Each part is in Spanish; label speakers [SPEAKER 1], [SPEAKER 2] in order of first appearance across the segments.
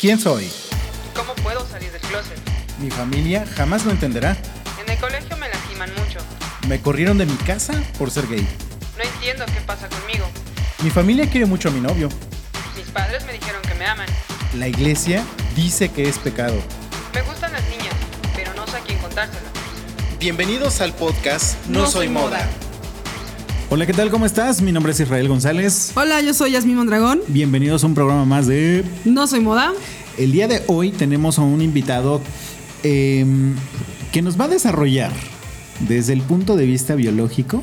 [SPEAKER 1] ¿Quién soy?
[SPEAKER 2] ¿Cómo puedo salir del closet?
[SPEAKER 1] Mi familia jamás lo entenderá.
[SPEAKER 2] En el colegio me lastiman mucho.
[SPEAKER 1] Me corrieron de mi casa por ser gay.
[SPEAKER 2] No entiendo qué pasa conmigo.
[SPEAKER 1] Mi familia quiere mucho a mi novio.
[SPEAKER 2] Mis padres me dijeron que me aman.
[SPEAKER 1] La iglesia dice que es pecado.
[SPEAKER 2] Me gustan las niñas, pero no sé a quién contárselo.
[SPEAKER 1] Bienvenidos al podcast No, Soy Moda. Hola, ¿qué tal? ¿Cómo estás? Mi nombre es Israel González.
[SPEAKER 3] Hola, yo soy Yasmín Mondragón.
[SPEAKER 1] Bienvenidos a un programa más de...
[SPEAKER 3] No soy moda.
[SPEAKER 1] El día de hoy tenemos a un invitado em, que nos va a desarrollar desde el punto de vista biológico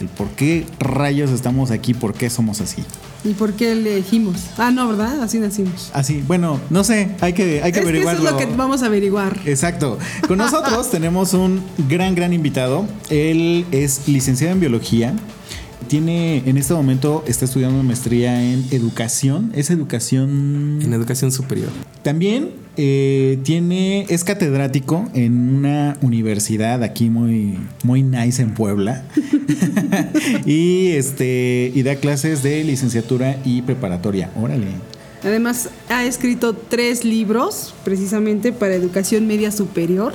[SPEAKER 1] el por qué rayos estamos aquí, por qué somos así.
[SPEAKER 3] ¿Y por qué elegimos? Ah, no, ¿verdad? Así nacimos.
[SPEAKER 1] Así, bueno, no sé, hay que, hay que
[SPEAKER 3] es que eso
[SPEAKER 1] averiguarlo.
[SPEAKER 3] es lo que vamos a averiguar.
[SPEAKER 1] Exacto. Con nosotros tenemos un gran, gran invitado. Él es licenciado en biología. Tiene, en este momento, está estudiando una maestría en educación. Es educación.
[SPEAKER 4] En educación superior.
[SPEAKER 1] También eh, tiene, es catedrático en una universidad aquí muy, muy nice en Puebla. y este, y da clases de licenciatura y preparatoria. Órale.
[SPEAKER 3] Además, ha escrito tres libros precisamente para educación media superior.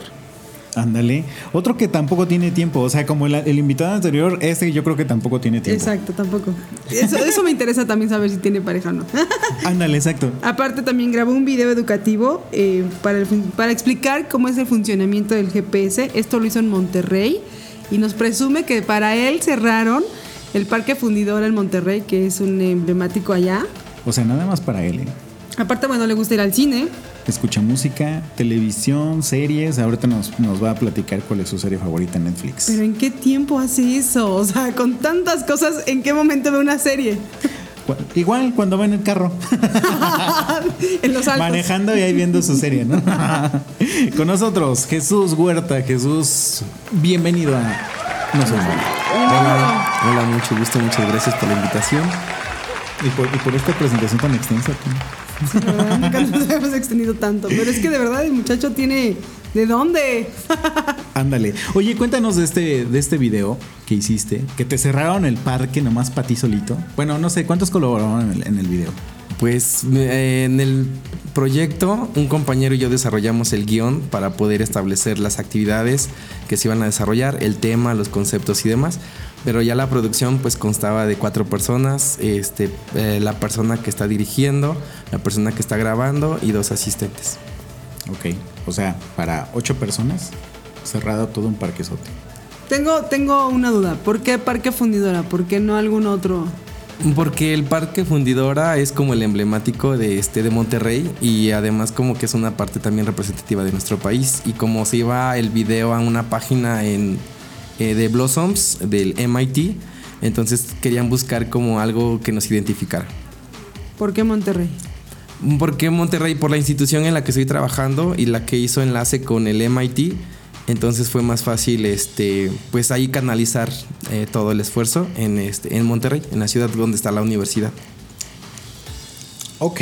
[SPEAKER 1] Ándale. Otro que tampoco tiene tiempo. O sea, como el, el invitado anterior, este yo creo que tampoco tiene tiempo.
[SPEAKER 3] Exacto, tampoco. Eso, eso me interesa también saber si tiene pareja o no.
[SPEAKER 1] Ándale, exacto.
[SPEAKER 3] Aparte también grabó un video educativo eh, para, el para explicar cómo es el funcionamiento del GPS. Esto lo hizo en Monterrey y nos presume que para él cerraron el Parque Fundidor en Monterrey, que es un emblemático allá.
[SPEAKER 1] O sea, nada más para él. ¿eh?
[SPEAKER 3] Aparte, bueno, le gusta ir al cine.
[SPEAKER 1] Escucha música, televisión, series. Ahorita nos, nos va a platicar cuál es su serie favorita en Netflix.
[SPEAKER 3] Pero ¿en qué tiempo hace eso? O sea, con tantas cosas, ¿en qué momento ve una serie?
[SPEAKER 1] Igual cuando va en el carro.
[SPEAKER 3] en los altos.
[SPEAKER 1] Manejando y ahí viendo su serie, ¿no? Con nosotros, Jesús Huerta. Jesús, bienvenido a No Soy Moda.
[SPEAKER 4] Hola, hola, mucho gusto, muchas gracias por la invitación.
[SPEAKER 1] Y por, y por esta presentación tan extensa.
[SPEAKER 3] Sí, verdad, Nunca nos hemos extendido tanto. Pero es que de verdad el muchacho tiene. ¿De dónde?
[SPEAKER 1] Ándale. Oye, cuéntanos de este, de este video que hiciste, que te cerraron el parque nomás para ti solito. Bueno, no sé, ¿cuántos colaboraron en el, en el video?
[SPEAKER 4] Pues eh, en el proyecto, un compañero y yo desarrollamos el guion para poder establecer las actividades que se iban a desarrollar, el tema, los conceptos y demás. Pero ya la producción pues constaba de cuatro personas, este, eh, la persona que está dirigiendo, la persona que está grabando y dos asistentes.
[SPEAKER 1] Ok. O sea, para ocho personas, cerrado todo un parquezote.
[SPEAKER 3] Tengo, tengo una duda. ¿Por qué Parque Fundidora? ¿Por qué no algún otro?
[SPEAKER 4] Porque el Parque Fundidora es como el emblemático de este de Monterrey y además como que es una parte también representativa de nuestro país y como se iba el video a una página en eh, de Blossoms del MIT, entonces querían buscar como algo que nos identificara.
[SPEAKER 3] ¿Por qué Monterrey?
[SPEAKER 4] Porque Monterrey por la institución en la que estoy trabajando y la que hizo enlace con el MIT, entonces fue más fácil este pues ahí canalizar eh, todo el esfuerzo en este en Monterrey, en la ciudad donde está la universidad.
[SPEAKER 1] Ok,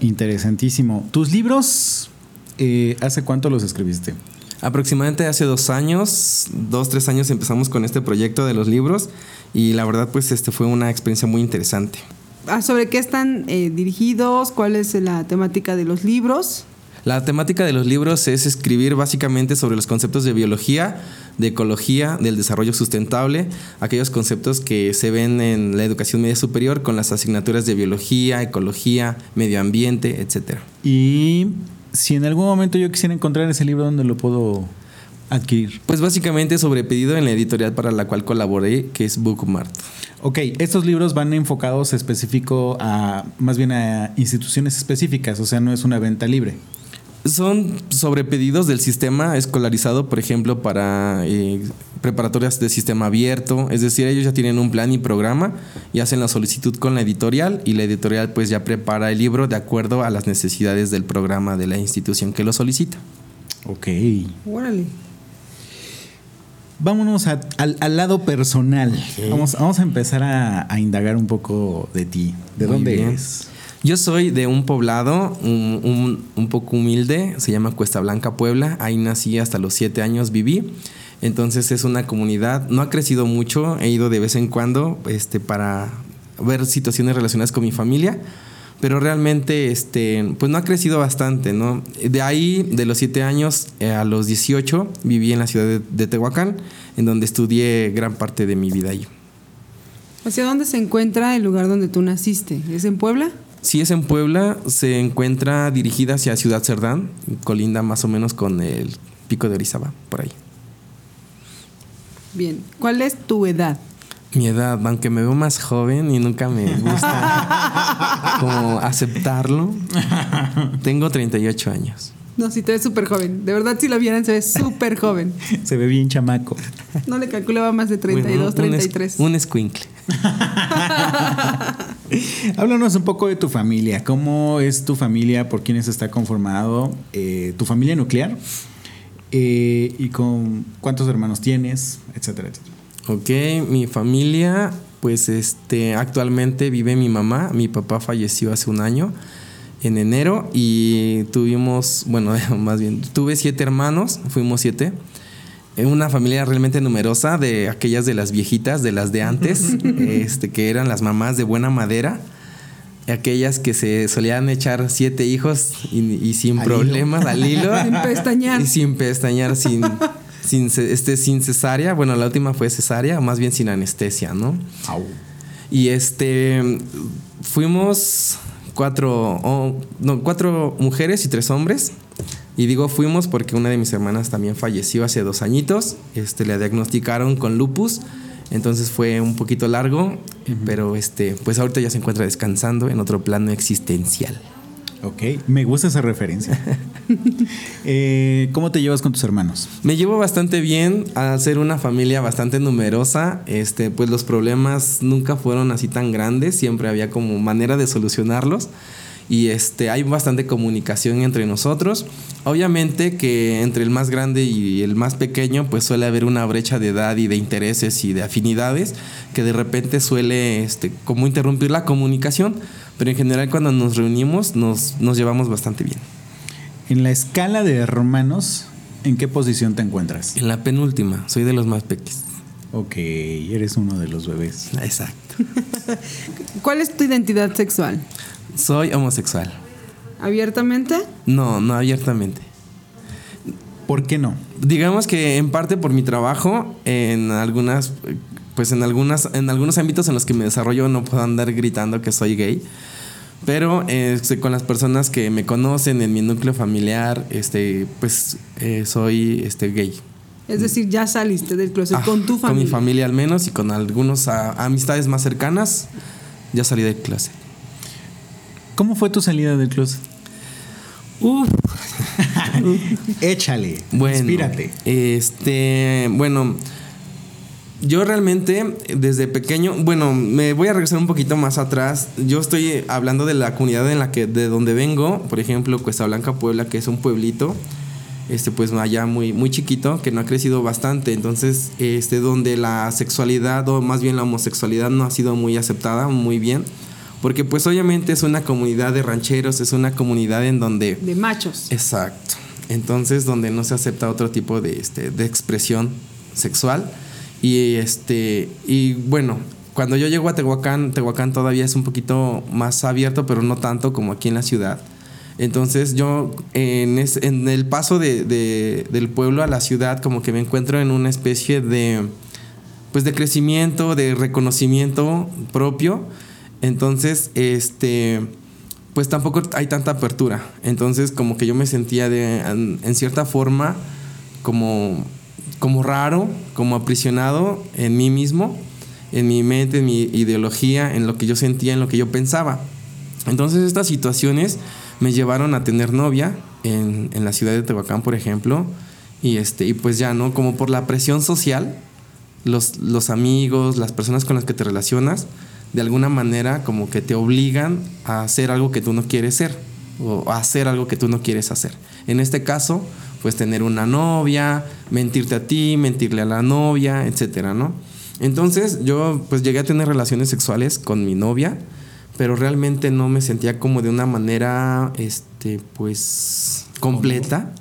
[SPEAKER 1] interesantísimo. ¿Tus libros, eh, hace cuánto los escribiste?
[SPEAKER 4] Aproximadamente hace dos años, dos, tres años empezamos con este proyecto de los libros y la verdad pues este fue una experiencia muy interesante.
[SPEAKER 3] Ah, ¿Sobre qué están eh, dirigidos? ¿Cuál es la temática de los libros?
[SPEAKER 4] La temática de los libros es escribir básicamente sobre los conceptos de biología, de ecología, del desarrollo sustentable, aquellos conceptos que se ven en la educación media superior con las asignaturas de biología, ecología, medio ambiente, etc.
[SPEAKER 1] Y si en algún momento yo quisiera encontrar ese libro, ¿dónde lo puedo adquirir?
[SPEAKER 4] Pues básicamente sobre pedido en la editorial para la cual colaboré, que es Bookmart.
[SPEAKER 1] Ok, estos libros van enfocados específico a, más bien a instituciones específicas, o sea, no es una venta libre.
[SPEAKER 4] Son sobre pedidos del sistema escolarizado, por ejemplo, para eh, preparatorias de sistema abierto. Es decir, ellos ya tienen un plan y programa y hacen la solicitud con la editorial y la editorial pues ya prepara el libro de acuerdo a las necesidades del programa de la institución que lo solicita.
[SPEAKER 1] Ok.
[SPEAKER 3] Órale.
[SPEAKER 1] Vámonos a- al, al lado personal. Vamos, vamos a empezar a, a indagar un poco de ti. ¿De
[SPEAKER 4] Muy
[SPEAKER 1] dónde
[SPEAKER 4] bien.
[SPEAKER 1] eres?
[SPEAKER 4] Yo soy de un poblado un, un- poco humilde, se llama Cuesta Blanca, Puebla. Ahí nací hasta los siete años, viví. Entonces es una comunidad, no ha crecido mucho, he ido de vez en cuando este, para ver situaciones relacionadas con mi familia, pero realmente este, pues no ha crecido bastante, ¿no? De ahí, de los 7 años eh, a los 18, viví en la ciudad de, de Tehuacán, en donde estudié gran parte de mi vida ahí.
[SPEAKER 3] ¿Hacia dónde se encuentra el lugar donde tú naciste? ¿Es en Puebla?
[SPEAKER 4] Si es en Puebla, se encuentra dirigida hacia Ciudad Cerdán, colinda más o menos con el pico de Orizaba, por ahí.
[SPEAKER 3] Bien. ¿Cuál es tu edad?
[SPEAKER 4] Mi edad, aunque me veo más joven y nunca me gusta como aceptarlo, tengo 38 años.
[SPEAKER 3] No, sí, te ves súper joven. De verdad, si lo vieran, se ve súper joven.
[SPEAKER 1] Se ve bien chamaco.
[SPEAKER 3] No le calculaba más de 32,
[SPEAKER 4] Bueno, un es-
[SPEAKER 3] 33.
[SPEAKER 4] Un escuincle.
[SPEAKER 1] Háblanos un poco de tu familia. ¿Cómo es tu familia? ¿Por quiénes está conformado? Eh, ¿Tu familia nuclear? Eh, ¿Y con cuántos hermanos tienes? Etcétera, etcétera.
[SPEAKER 4] Ok, mi familia, pues este, actualmente vive mi mamá. Mi papá falleció hace un año, en enero, y tuvimos, bueno, más bien, tuve siete hermanos, fuimos siete. Eh, Una familia realmente numerosa, de aquellas de las viejitas, de las de antes, este, que eran las mamás de buena madera. Aquellas que se solían echar siete hijos y, y sin
[SPEAKER 1] Al hilo.
[SPEAKER 4] problemas al hilo.
[SPEAKER 3] Sin pestañear.
[SPEAKER 4] Y sin pestañear, sin, sin, este, sin cesárea. Bueno, la última fue cesárea, más bien sin anestesia, ¿no?
[SPEAKER 1] Au.
[SPEAKER 4] Y este, fuimos cuatro, oh, no, cuatro mujeres y tres hombres. Y digo fuimos porque una de mis hermanas también falleció hace dos añitos. Este, le diagnosticaron con lupus. Entonces fue un poquito largo, pero este, pues ahorita ya se encuentra descansando en otro plano existencial.
[SPEAKER 1] Ok, me gusta esa referencia. Eh, ¿Cómo te llevas con tus hermanos?
[SPEAKER 4] Me llevo bastante bien al ser una familia bastante numerosa. Este, pues los problemas nunca fueron así tan grandes, siempre había como manera de solucionarlos. Y este, hay bastante comunicación entre nosotros. Obviamente que entre el más grande y el más pequeño, pues suele haber una brecha de edad y de intereses y de afinidades que de repente suele este, como interrumpir la comunicación. Pero en general cuando nos reunimos nos, nos llevamos bastante bien.
[SPEAKER 1] En la escala de hermanos, ¿en qué posición te encuentras?
[SPEAKER 4] En la penúltima, soy de los más pequeños.
[SPEAKER 1] Ok, eres uno de los bebés.
[SPEAKER 4] Exacto.
[SPEAKER 3] ¿Cuál es tu identidad sexual?
[SPEAKER 4] Soy homosexual.
[SPEAKER 3] ¿Abiertamente?
[SPEAKER 4] No, no abiertamente.
[SPEAKER 1] ¿Por qué no?
[SPEAKER 4] Digamos que en parte por mi trabajo, en algunas, pues en algunas, en algunos ámbitos en los que me desarrollo no puedo andar gritando que soy gay. Pero este, con las personas que me conocen en mi núcleo familiar, este, pues eh, soy este, gay.
[SPEAKER 3] Es decir, ya saliste del closet
[SPEAKER 4] Ah,
[SPEAKER 3] con tu familia.
[SPEAKER 4] Con mi familia al menos y con algunos a- amistades más cercanas, ya salí del closet.
[SPEAKER 1] ¿Cómo fue tu salida del closet?
[SPEAKER 4] Uf,
[SPEAKER 1] Échale,
[SPEAKER 4] Bueno,
[SPEAKER 1] inspírate.
[SPEAKER 4] Este, bueno, yo realmente desde pequeño, bueno, me voy a regresar un poquito más atrás. Yo estoy hablando de la comunidad en la que de donde vengo, por ejemplo, Cuesta Blanca, Puebla, que es un pueblito este pues allá muy muy chiquito que no ha crecido bastante entonces este donde la sexualidad o más bien la homosexualidad no ha sido muy aceptada muy bien porque pues obviamente es una comunidad de rancheros es una comunidad en donde
[SPEAKER 3] De machos.
[SPEAKER 4] Exacto. Entonces, donde no se acepta otro tipo de, este, de expresión sexual. Y este. Y bueno, cuando yo llego a Tehuacán, Tehuacán todavía es un poquito más abierto, pero no tanto como aquí en la ciudad. Entonces yo en, es- en el paso de- de- del pueblo a la ciudad como que me encuentro en una especie de pues de crecimiento, de reconocimiento propio. Entonces, este pues tampoco hay tanta apertura. Entonces, como que yo me sentía de, en, en cierta forma como, como raro, como aprisionado en mí mismo, en mi mente, en mi ideología, en lo que yo sentía, en lo que yo pensaba. Entonces, estas situaciones me llevaron a tener novia en, en la ciudad de Tehuacán, por ejemplo, y, este, y pues ya, ¿no? Como por la presión social, los, los amigos, las personas con las que te relacionas, de alguna manera como que te obligan a hacer algo que tú no quieres ser o hacer algo que tú no quieres hacer. En este caso, pues tener una novia, mentirte a ti, mentirle a la novia, etcétera, ¿no? Entonces yo pues llegué a tener relaciones sexuales con mi novia, pero realmente no me sentía como de una manera, este, pues, completa.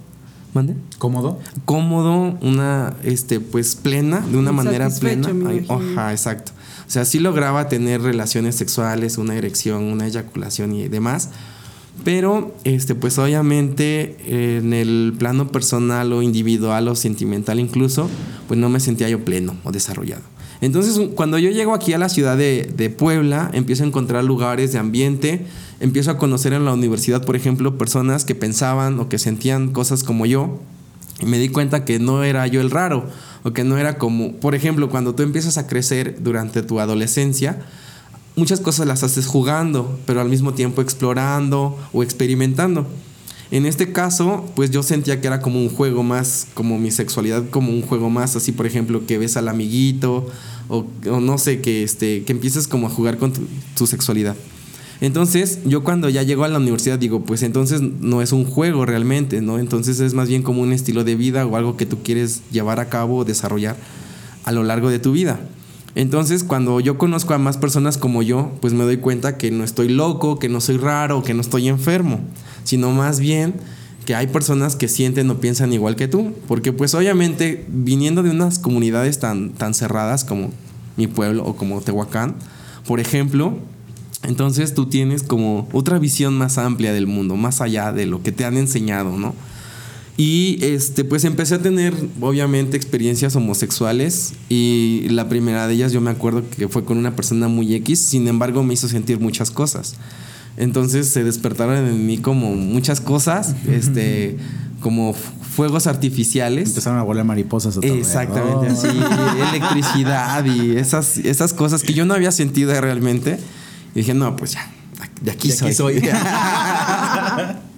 [SPEAKER 4] ¿Mande?
[SPEAKER 1] ¿Cómodo?
[SPEAKER 4] cómodo, una este pues plena, de una manera plena. Ajá, exacto. O O sea, sí lograba tener relaciones sexuales, una erección, una eyaculación y demás. Pero, este, pues obviamente en el plano personal o individual o sentimental incluso, pues no me sentía yo pleno o desarrollado. Entonces, cuando yo llego aquí a la ciudad de, de, Puebla, empiezo a encontrar lugares de ambiente, empiezo a conocer en la universidad, por ejemplo, personas que pensaban o que sentían cosas como yo, y me di cuenta que no era yo el raro, o que no era como, por ejemplo, cuando tú empiezas a crecer durante tu adolescencia, muchas cosas las haces jugando, pero al mismo tiempo explorando o experimentando. En este caso, pues yo sentía que era como un juego más, como mi sexualidad, como un juego más, así por ejemplo, que ves al amiguito, o, no sé, que, este, que empieces como a jugar con tu, tu, sexualidad. Entonces, yo cuando ya llego a la universidad digo, pues entonces no es un juego realmente, ¿no? Entonces es más bien como un estilo de vida o algo que tú quieres llevar a cabo o desarrollar a lo largo de tu vida. Entonces, cuando yo conozco a más personas como yo, pues me doy cuenta que no estoy loco, que no soy raro, que no estoy enfermo, sino más bien que hay personas que sienten o piensan igual que tú, porque pues obviamente viniendo de unas comunidades tan, tan cerradas como mi pueblo o como Tehuacán, por ejemplo, entonces tú tienes como otra visión más amplia del mundo, más allá de lo que te han enseñado, ¿no? Y este, pues empecé a tener, obviamente, experiencias homosexuales. Y la primera de ellas, yo me acuerdo que fue con una persona muy X, sin embargo, me hizo sentir muchas cosas. Entonces se despertaron en mí como muchas cosas, este, como fuegos artificiales.
[SPEAKER 1] Empezaron a volar mariposas. Otra
[SPEAKER 4] Exactamente,
[SPEAKER 1] vez.
[SPEAKER 4] así, electricidad y esas, esas cosas que yo no había sentido realmente. Y dije, no, pues ya, de aquí
[SPEAKER 1] De
[SPEAKER 4] soy.
[SPEAKER 1] aquí soy.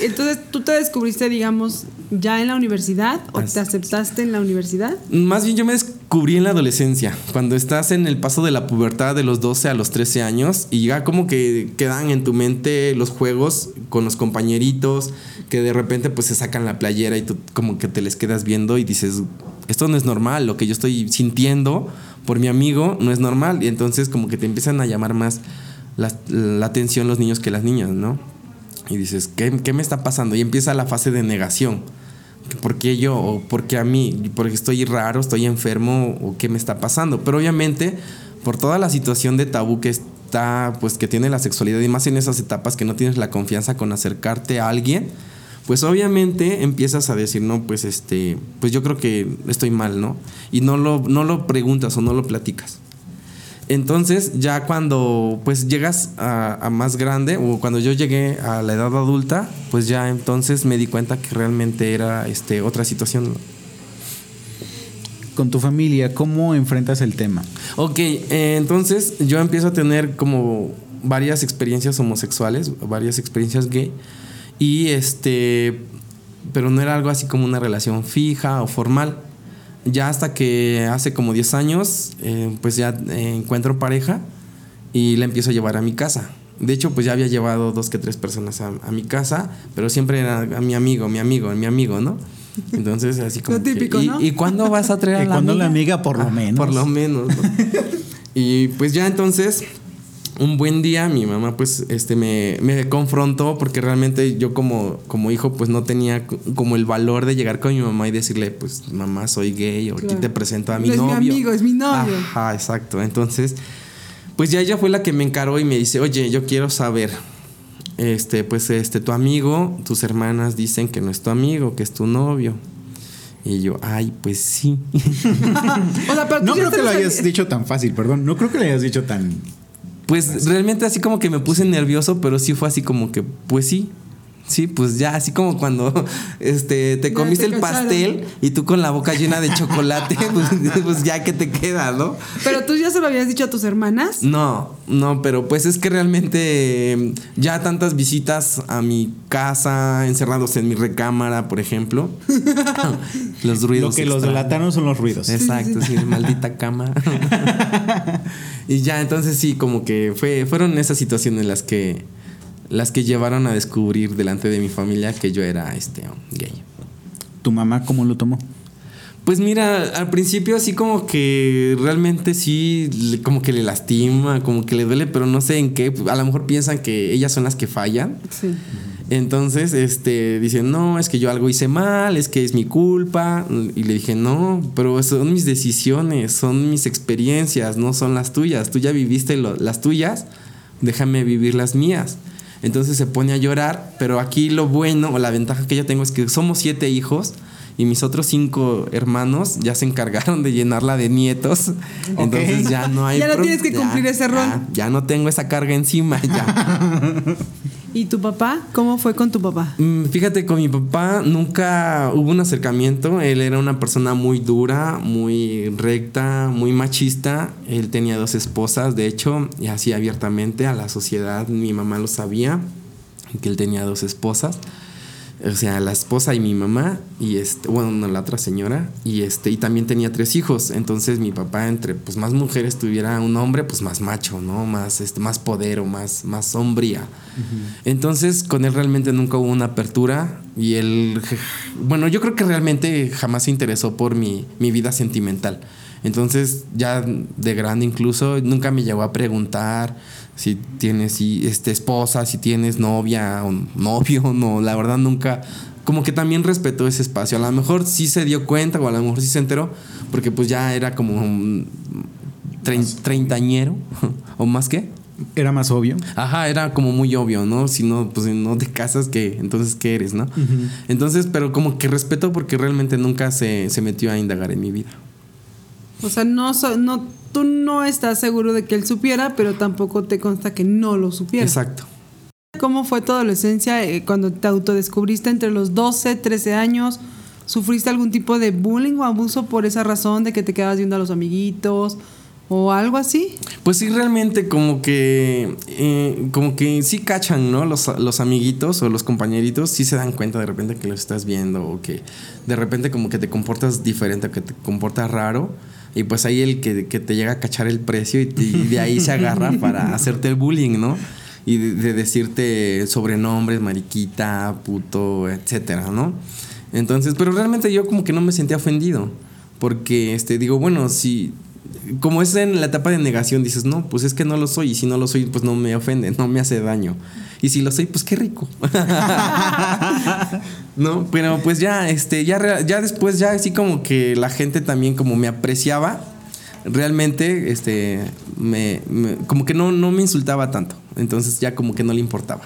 [SPEAKER 3] Entonces, ¿tú te descubriste, digamos, ya en la universidad o te aceptaste en la universidad?
[SPEAKER 4] Más bien yo me descubrí en la adolescencia, cuando estás en el paso de la pubertad de los 12 a los 13 años y ya como que quedan en tu mente los juegos con los compañeritos que de repente pues se sacan la playera y tú como que te les quedas viendo y dices, esto no es normal, lo que yo estoy sintiendo por mi amigo no es normal y entonces como que te empiezan a llamar más la, la atención los niños que las niñas, ¿no? Y dices, ¿qué, ¿qué, me está pasando? Y empieza la fase de negación. ¿Por qué yo? ¿O por qué a mí? ¿Porque estoy raro? ¿Estoy enfermo? ¿O qué me está pasando? Pero obviamente, por toda la situación de tabú que está, pues que tiene la sexualidad y más en esas etapas que no tienes la confianza con acercarte a alguien, pues obviamente empiezas a decir, no, pues este, pues yo creo que estoy mal, ¿no? Y no lo, no lo preguntas o no lo platicas. Entonces, ya cuando pues llegas a, a, más grande, o cuando yo llegué a la edad adulta, pues ya entonces me di cuenta que realmente era este, otra situación.
[SPEAKER 1] Con tu familia, ¿cómo enfrentas el tema?
[SPEAKER 4] Ok, eh, entonces yo empiezo a tener como varias experiencias homosexuales, varias experiencias gay, y este, pero no era algo así como una relación fija o formal ya hasta que hace como 10 años, eh, pues ya eh, encuentro pareja y la empiezo a llevar a mi casa. De hecho, pues ya había llevado dos que tres personas a, a mi casa, pero siempre era a mi amigo, mi amigo, mi amigo, ¿no? Entonces, así como.
[SPEAKER 3] Lo típico,
[SPEAKER 4] que, ¿y,
[SPEAKER 3] ¿no?
[SPEAKER 4] ¿Y cuándo vas a traer a
[SPEAKER 1] Y
[SPEAKER 4] la
[SPEAKER 1] cuando
[SPEAKER 4] amiga?
[SPEAKER 1] la amiga, por lo
[SPEAKER 4] Ah,
[SPEAKER 1] menos.
[SPEAKER 4] Por lo menos, ¿no? y pues ya entonces un buen día mi mamá pues este me, me, confrontó porque realmente yo como, como hijo pues no tenía como el valor de llegar con mi mamá y decirle pues mamá soy gay o
[SPEAKER 3] Claro.
[SPEAKER 4] aquí te presento a mi
[SPEAKER 3] No
[SPEAKER 4] novio.
[SPEAKER 3] es mi amigo, es mi novio.
[SPEAKER 4] Ajá, exacto. Entonces pues ya ella fue la que me encaró y me dice, oye, yo quiero saber, este, pues este, tu amigo, tus hermanas dicen que no es tu amigo, que es tu novio. Y yo, ay, pues sí.
[SPEAKER 3] O sea, pero tú
[SPEAKER 1] No creo que lo hayas dicho tan fácil, perdón. No creo que lo hayas dicho tan.
[SPEAKER 4] Pues realmente así como que me puse nervioso, pero sí fue así como que, pues sí. Sí, pues ya, así como cuando este, te comiste
[SPEAKER 3] te
[SPEAKER 4] el pastel y tú con la boca llena de chocolate, pues, pues ya que te queda, ¿no?
[SPEAKER 3] Pero tú ya se lo habías dicho a tus hermanas.
[SPEAKER 4] No, no, pero pues es que realmente eh, ya tantas visitas a mi casa, encerrados en mi recámara, por ejemplo. los
[SPEAKER 1] Lo
[SPEAKER 4] ruidos.
[SPEAKER 1] que los
[SPEAKER 4] extraños.
[SPEAKER 1] delataron son los ruidos.
[SPEAKER 4] Exacto, sí, maldita cama. y ya, entonces sí, como que fue, fueron esas situaciones las que, las que llevaron a descubrir delante de mi familia que yo era este gay.
[SPEAKER 1] ¿Tu mamá cómo lo tomó?
[SPEAKER 4] Pues mira, al principio así como que realmente sí, como que le lastima, como que le duele, pero no sé en qué. A lo mejor piensan que ellas son las que fallan.
[SPEAKER 3] Sí.
[SPEAKER 4] Entonces, este, dicen, no, es que yo algo hice mal, es que es mi culpa. Y le dije, no, pero son mis decisiones, son mis experiencias, no son las tuyas. Tú ya viviste lo- las tuyas, déjame vivir las mías. Entonces se pone a llorar, pero aquí lo bueno o la ventaja que yo tengo es que somos siete hijos y mis otros cinco hermanos ya se encargaron de llenarla de nietos. Entonces ya no hay...
[SPEAKER 3] Ya no tienes que cumplir ese rol.
[SPEAKER 4] Ya, ya no tengo esa carga encima, ya.
[SPEAKER 3] ¿Y tu papá? ¿Cómo fue con tu papá?
[SPEAKER 4] Mm, Fíjate, con mi papá nunca hubo un acercamiento. Él era una persona muy dura, muy recta, muy machista. Él tenía dos esposas, de hecho, y así abiertamente a la sociedad. Mi mamá lo sabía, que él tenía dos esposas. O sea, la esposa y mi mamá, y este, bueno, no, la otra señora, y este, y también tenía tres hijos. Entonces mi papá, entre pues más mujeres tuviera un hombre, pues más macho, ¿no? Más, este, más poder o más, más sombría. Entonces, con él realmente nunca hubo una apertura. Y él, bueno, yo creo que realmente jamás se interesó por mi, mi vida sentimental. Entonces, ya de grande incluso, nunca me llegó a preguntar si tienes si, este, esposa, si tienes novia o novio, no, la verdad nunca, como que también respetó ese espacio. A lo mejor sí se dio cuenta o a lo mejor sí se enteró, porque pues ya era como un trein- treintañero o más que.
[SPEAKER 1] Era más obvio.
[SPEAKER 4] Ajá, era como muy obvio, ¿no? Si no, pues no te casas, que entonces ¿qué eres, no? Entonces, pero como que respeto porque realmente nunca se, se metió a indagar en mi vida.
[SPEAKER 3] O sea, no, no, tú no estás seguro de que él supiera, pero tampoco te consta que no lo supiera.
[SPEAKER 4] Exacto.
[SPEAKER 3] ¿Cómo fue tu adolescencia eh, cuando te autodescubriste entre los 12, 13 años? ¿Sufriste algún tipo de bullying o abuso por esa razón de que te quedabas viendo a los amiguitos o algo así?
[SPEAKER 4] Pues sí, realmente como que, eh, como que sí cachan, ¿no? Los, los amiguitos o los compañeritos sí se dan cuenta de repente que los estás viendo o que de repente como que te comportas diferente o que te comportas raro. Y pues ahí el que, que te llega a cachar el precio y, te- y de ahí se agarra para hacerte el bullying, ¿no? Y de, de decirte sobrenombres, mariquita, puto, etcétera, ¿no? Entonces, pero realmente yo como que no me sentía ofendido. Porque, este, digo, bueno, si como es en la etapa de negación, dices, no, pues es que no lo soy, y si no lo soy, pues no me ofende, no me hace daño. Y si lo soy, pues qué rico. no, pero pues ya, este, ya, ya después, ya así como que la gente también como me apreciaba, realmente, este, me, me- como que no, no me insultaba tanto. Entonces ya como que no le importaba.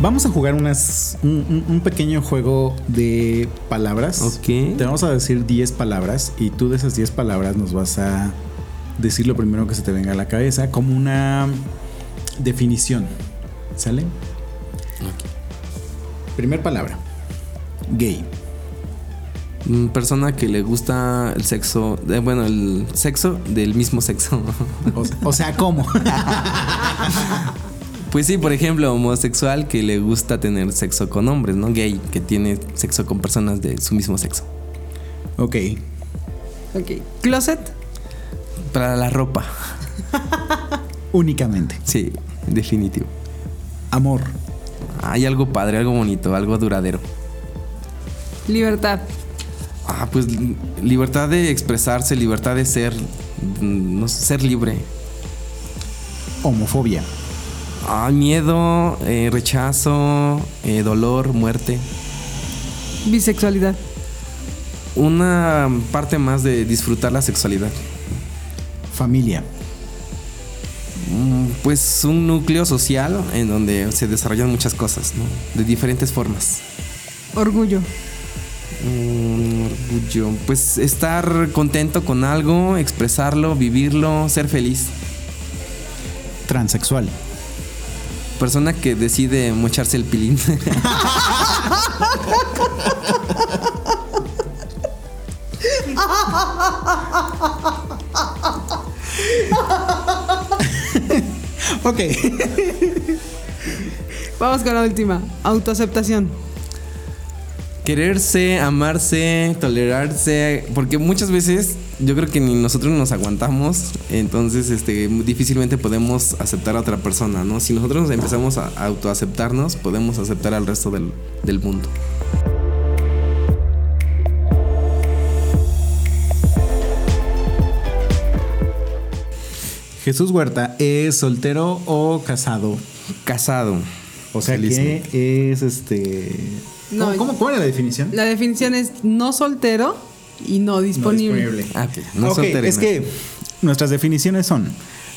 [SPEAKER 1] Vamos a jugar unas, un, un- pequeño juego de palabras.
[SPEAKER 4] Ok.
[SPEAKER 1] Te vamos a decir 10 palabras y tú de esas 10 palabras nos vas a decir lo primero que se te venga a la cabeza como una definición. ¿Sale? Primer palabra. Gay.
[SPEAKER 4] Mm, Persona que le gusta el sexo, eh, bueno, el sexo del mismo sexo.
[SPEAKER 1] O, o sea, ¿cómo?
[SPEAKER 4] Pues sí, por ejemplo, homosexual que le gusta tener sexo con hombres, ¿no? Gay, que tiene sexo con personas de su mismo sexo.
[SPEAKER 1] ok.
[SPEAKER 3] Ok. ¿Closet?
[SPEAKER 4] Para la ropa,
[SPEAKER 1] Únicamente.
[SPEAKER 4] sí, definitivo.
[SPEAKER 1] Amor.
[SPEAKER 4] Hay algo padre, algo bonito, algo duradero.
[SPEAKER 3] Libertad.
[SPEAKER 4] Ah, pues li- libertad de expresarse, libertad de ser, mm, no sé, ser libre.
[SPEAKER 1] Homofobia.
[SPEAKER 4] Ah, miedo, eh, rechazo, eh, dolor, muerte.
[SPEAKER 3] Bisexualidad.
[SPEAKER 4] Una parte más de disfrutar la sexualidad.
[SPEAKER 1] Familia.
[SPEAKER 4] Mm, Pues un núcleo social en donde se desarrollan muchas cosas, ¿no? De diferentes formas.
[SPEAKER 3] Orgullo.
[SPEAKER 4] Mm, orgullo. Pues estar contento con algo, expresarlo, vivirlo, ser feliz.
[SPEAKER 1] Transexual.
[SPEAKER 4] Persona que decide mocharse el pilín.
[SPEAKER 1] Ok.
[SPEAKER 3] Vamos con la última. Autoaceptación.
[SPEAKER 4] Quererse, amarse, tolerarse, porque muchas veces yo creo que ni nosotros nos aguantamos, entonces este, difícilmente podemos aceptar a otra persona, ¿no? Si nosotros empezamos a autoaceptarnos, podemos aceptar al resto del, del mundo.
[SPEAKER 1] Jesús Huerta es soltero o casado.
[SPEAKER 4] Casado.
[SPEAKER 1] O sea que es este.
[SPEAKER 3] No,
[SPEAKER 1] ¿Cómo, cómo- cuál es la definición?
[SPEAKER 3] La definición es no soltero y no disponible.
[SPEAKER 4] Ah, ok. No
[SPEAKER 1] Ok,
[SPEAKER 4] soltero y
[SPEAKER 1] es
[SPEAKER 4] no-
[SPEAKER 1] que nuestras definiciones son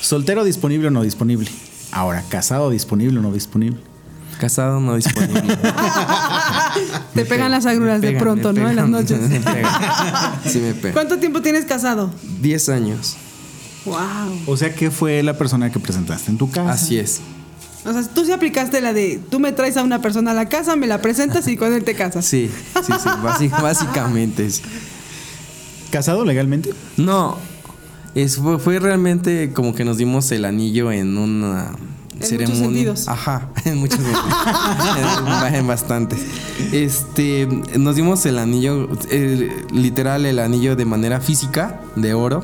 [SPEAKER 1] soltero, disponible o no disponible. Ahora, casado, disponible o no disponible.
[SPEAKER 4] Casado no disponible.
[SPEAKER 3] Te pegan las agruras de
[SPEAKER 4] Pegan,
[SPEAKER 3] pronto, ¿no? En las
[SPEAKER 4] pegan,
[SPEAKER 3] noches.
[SPEAKER 4] me pegan. Sí me pega.
[SPEAKER 3] ¿Cuánto tiempo tienes casado?
[SPEAKER 4] 10 años.
[SPEAKER 3] Wow.
[SPEAKER 1] O sea, que fue la persona que presentaste en tu casa?
[SPEAKER 4] Así es.
[SPEAKER 3] O sea, tú sí aplicaste la de tú me traes a una persona a la casa, me la presentas y con él te casas.
[SPEAKER 4] Sí, sí, sí. básic- básicamente. sí.
[SPEAKER 1] ¿Casado legalmente?
[SPEAKER 4] No, es, fue, fue realmente como que nos dimos el anillo en una
[SPEAKER 3] muchos
[SPEAKER 4] ceremonia.
[SPEAKER 3] sentidos.
[SPEAKER 4] Ajá, en muchos sentidos. en, en bastantes. Este, nos dimos el anillo, literal el anillo de manera física, de oro,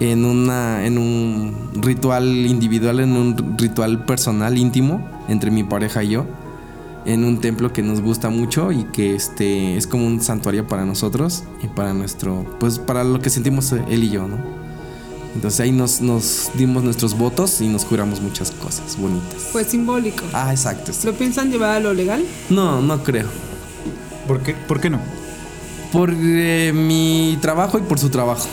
[SPEAKER 4] en una, en un ritual individual, en un ritual personal íntimo entre mi pareja y yo. En un templo que nos gusta mucho y que este es como un santuario para nosotros y para nuestro, pues para lo que sentimos él y yo, ¿no? Entonces ahí nos, nos dimos nuestros votos y nos juramos muchas cosas bonitas.
[SPEAKER 3] Pues simbólico.
[SPEAKER 4] Ah, exacto.
[SPEAKER 3] ¿Lo piensan llevar a lo legal?
[SPEAKER 4] No, no creo.
[SPEAKER 1] ¿Por qué, ¿Por qué no?
[SPEAKER 4] Por eh, mi trabajo y por su trabajo.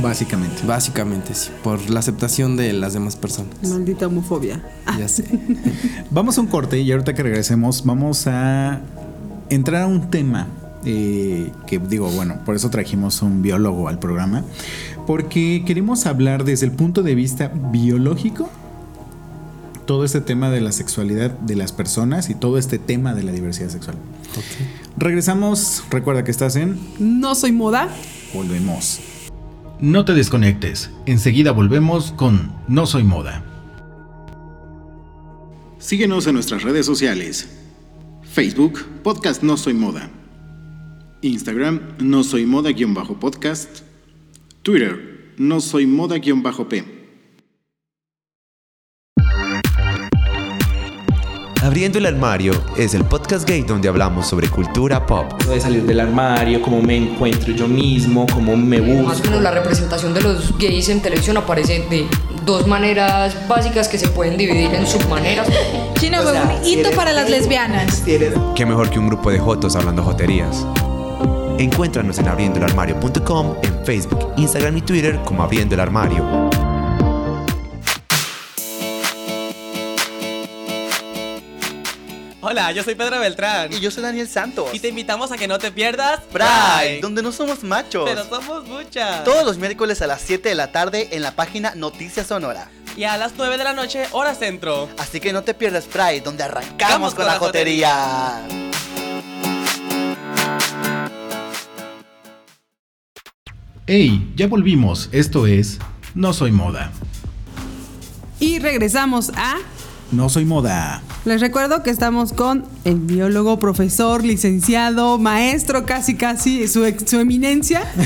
[SPEAKER 1] Básicamente.
[SPEAKER 4] Básicamente, sí. Por la aceptación de las demás personas.
[SPEAKER 3] Maldita homofobia.
[SPEAKER 4] Ya sé.
[SPEAKER 1] Vamos a un corte y ahorita que regresemos vamos a entrar a un tema eh, que digo, bueno, por eso trajimos un biólogo al programa, porque queremos hablar desde el punto de vista biológico todo este tema de la sexualidad de las personas y todo este tema de la diversidad sexual. Regresamos, recuerda que estás en
[SPEAKER 3] No soy moda.
[SPEAKER 1] Volvemos.
[SPEAKER 5] No te desconectes, enseguida volvemos con No Soy Moda.
[SPEAKER 1] Síguenos en nuestras redes sociales. Facebook, Podcast No Soy Moda. Instagram, No Soy Moda-podcast. Twitter, No Soy Moda-p.
[SPEAKER 6] Abriendo el armario es el podcast gay donde hablamos sobre cultura pop.
[SPEAKER 7] de salir del armario, cómo me encuentro yo mismo, cómo me
[SPEAKER 8] Más o
[SPEAKER 7] busco.
[SPEAKER 8] menos la representación de los gays en televisión aparece de dos maneras básicas que se pueden dividir en submaneras.
[SPEAKER 9] China fue un hito para las lesbianas.
[SPEAKER 6] Qué mejor que un grupo de jotos hablando joterías. Encuéntranos en abriendoelarmario.com, en Facebook, Instagram y Twitter como Abriendo el Armario.
[SPEAKER 10] Hola, yo soy Pedro Beltrán.
[SPEAKER 11] Y yo soy Daniel Santos.
[SPEAKER 10] Y te invitamos a que no te pierdas
[SPEAKER 11] Pride, donde no somos machos.
[SPEAKER 10] Pero somos muchas.
[SPEAKER 11] Todos los miércoles a las 7 de la tarde en la página Noticias Sonora.
[SPEAKER 10] Y a las 9 de la noche, hora centro.
[SPEAKER 11] Así que no te pierdas Pride, donde arrancamos con, la jotería.
[SPEAKER 5] Hey, ya volvimos, esto es No Soy Moda.
[SPEAKER 3] Y regresamos a.
[SPEAKER 1] No soy moda.
[SPEAKER 3] Les recuerdo que estamos con el biólogo, profesor, licenciado, maestro, casi casi, su, ex- su eminencia.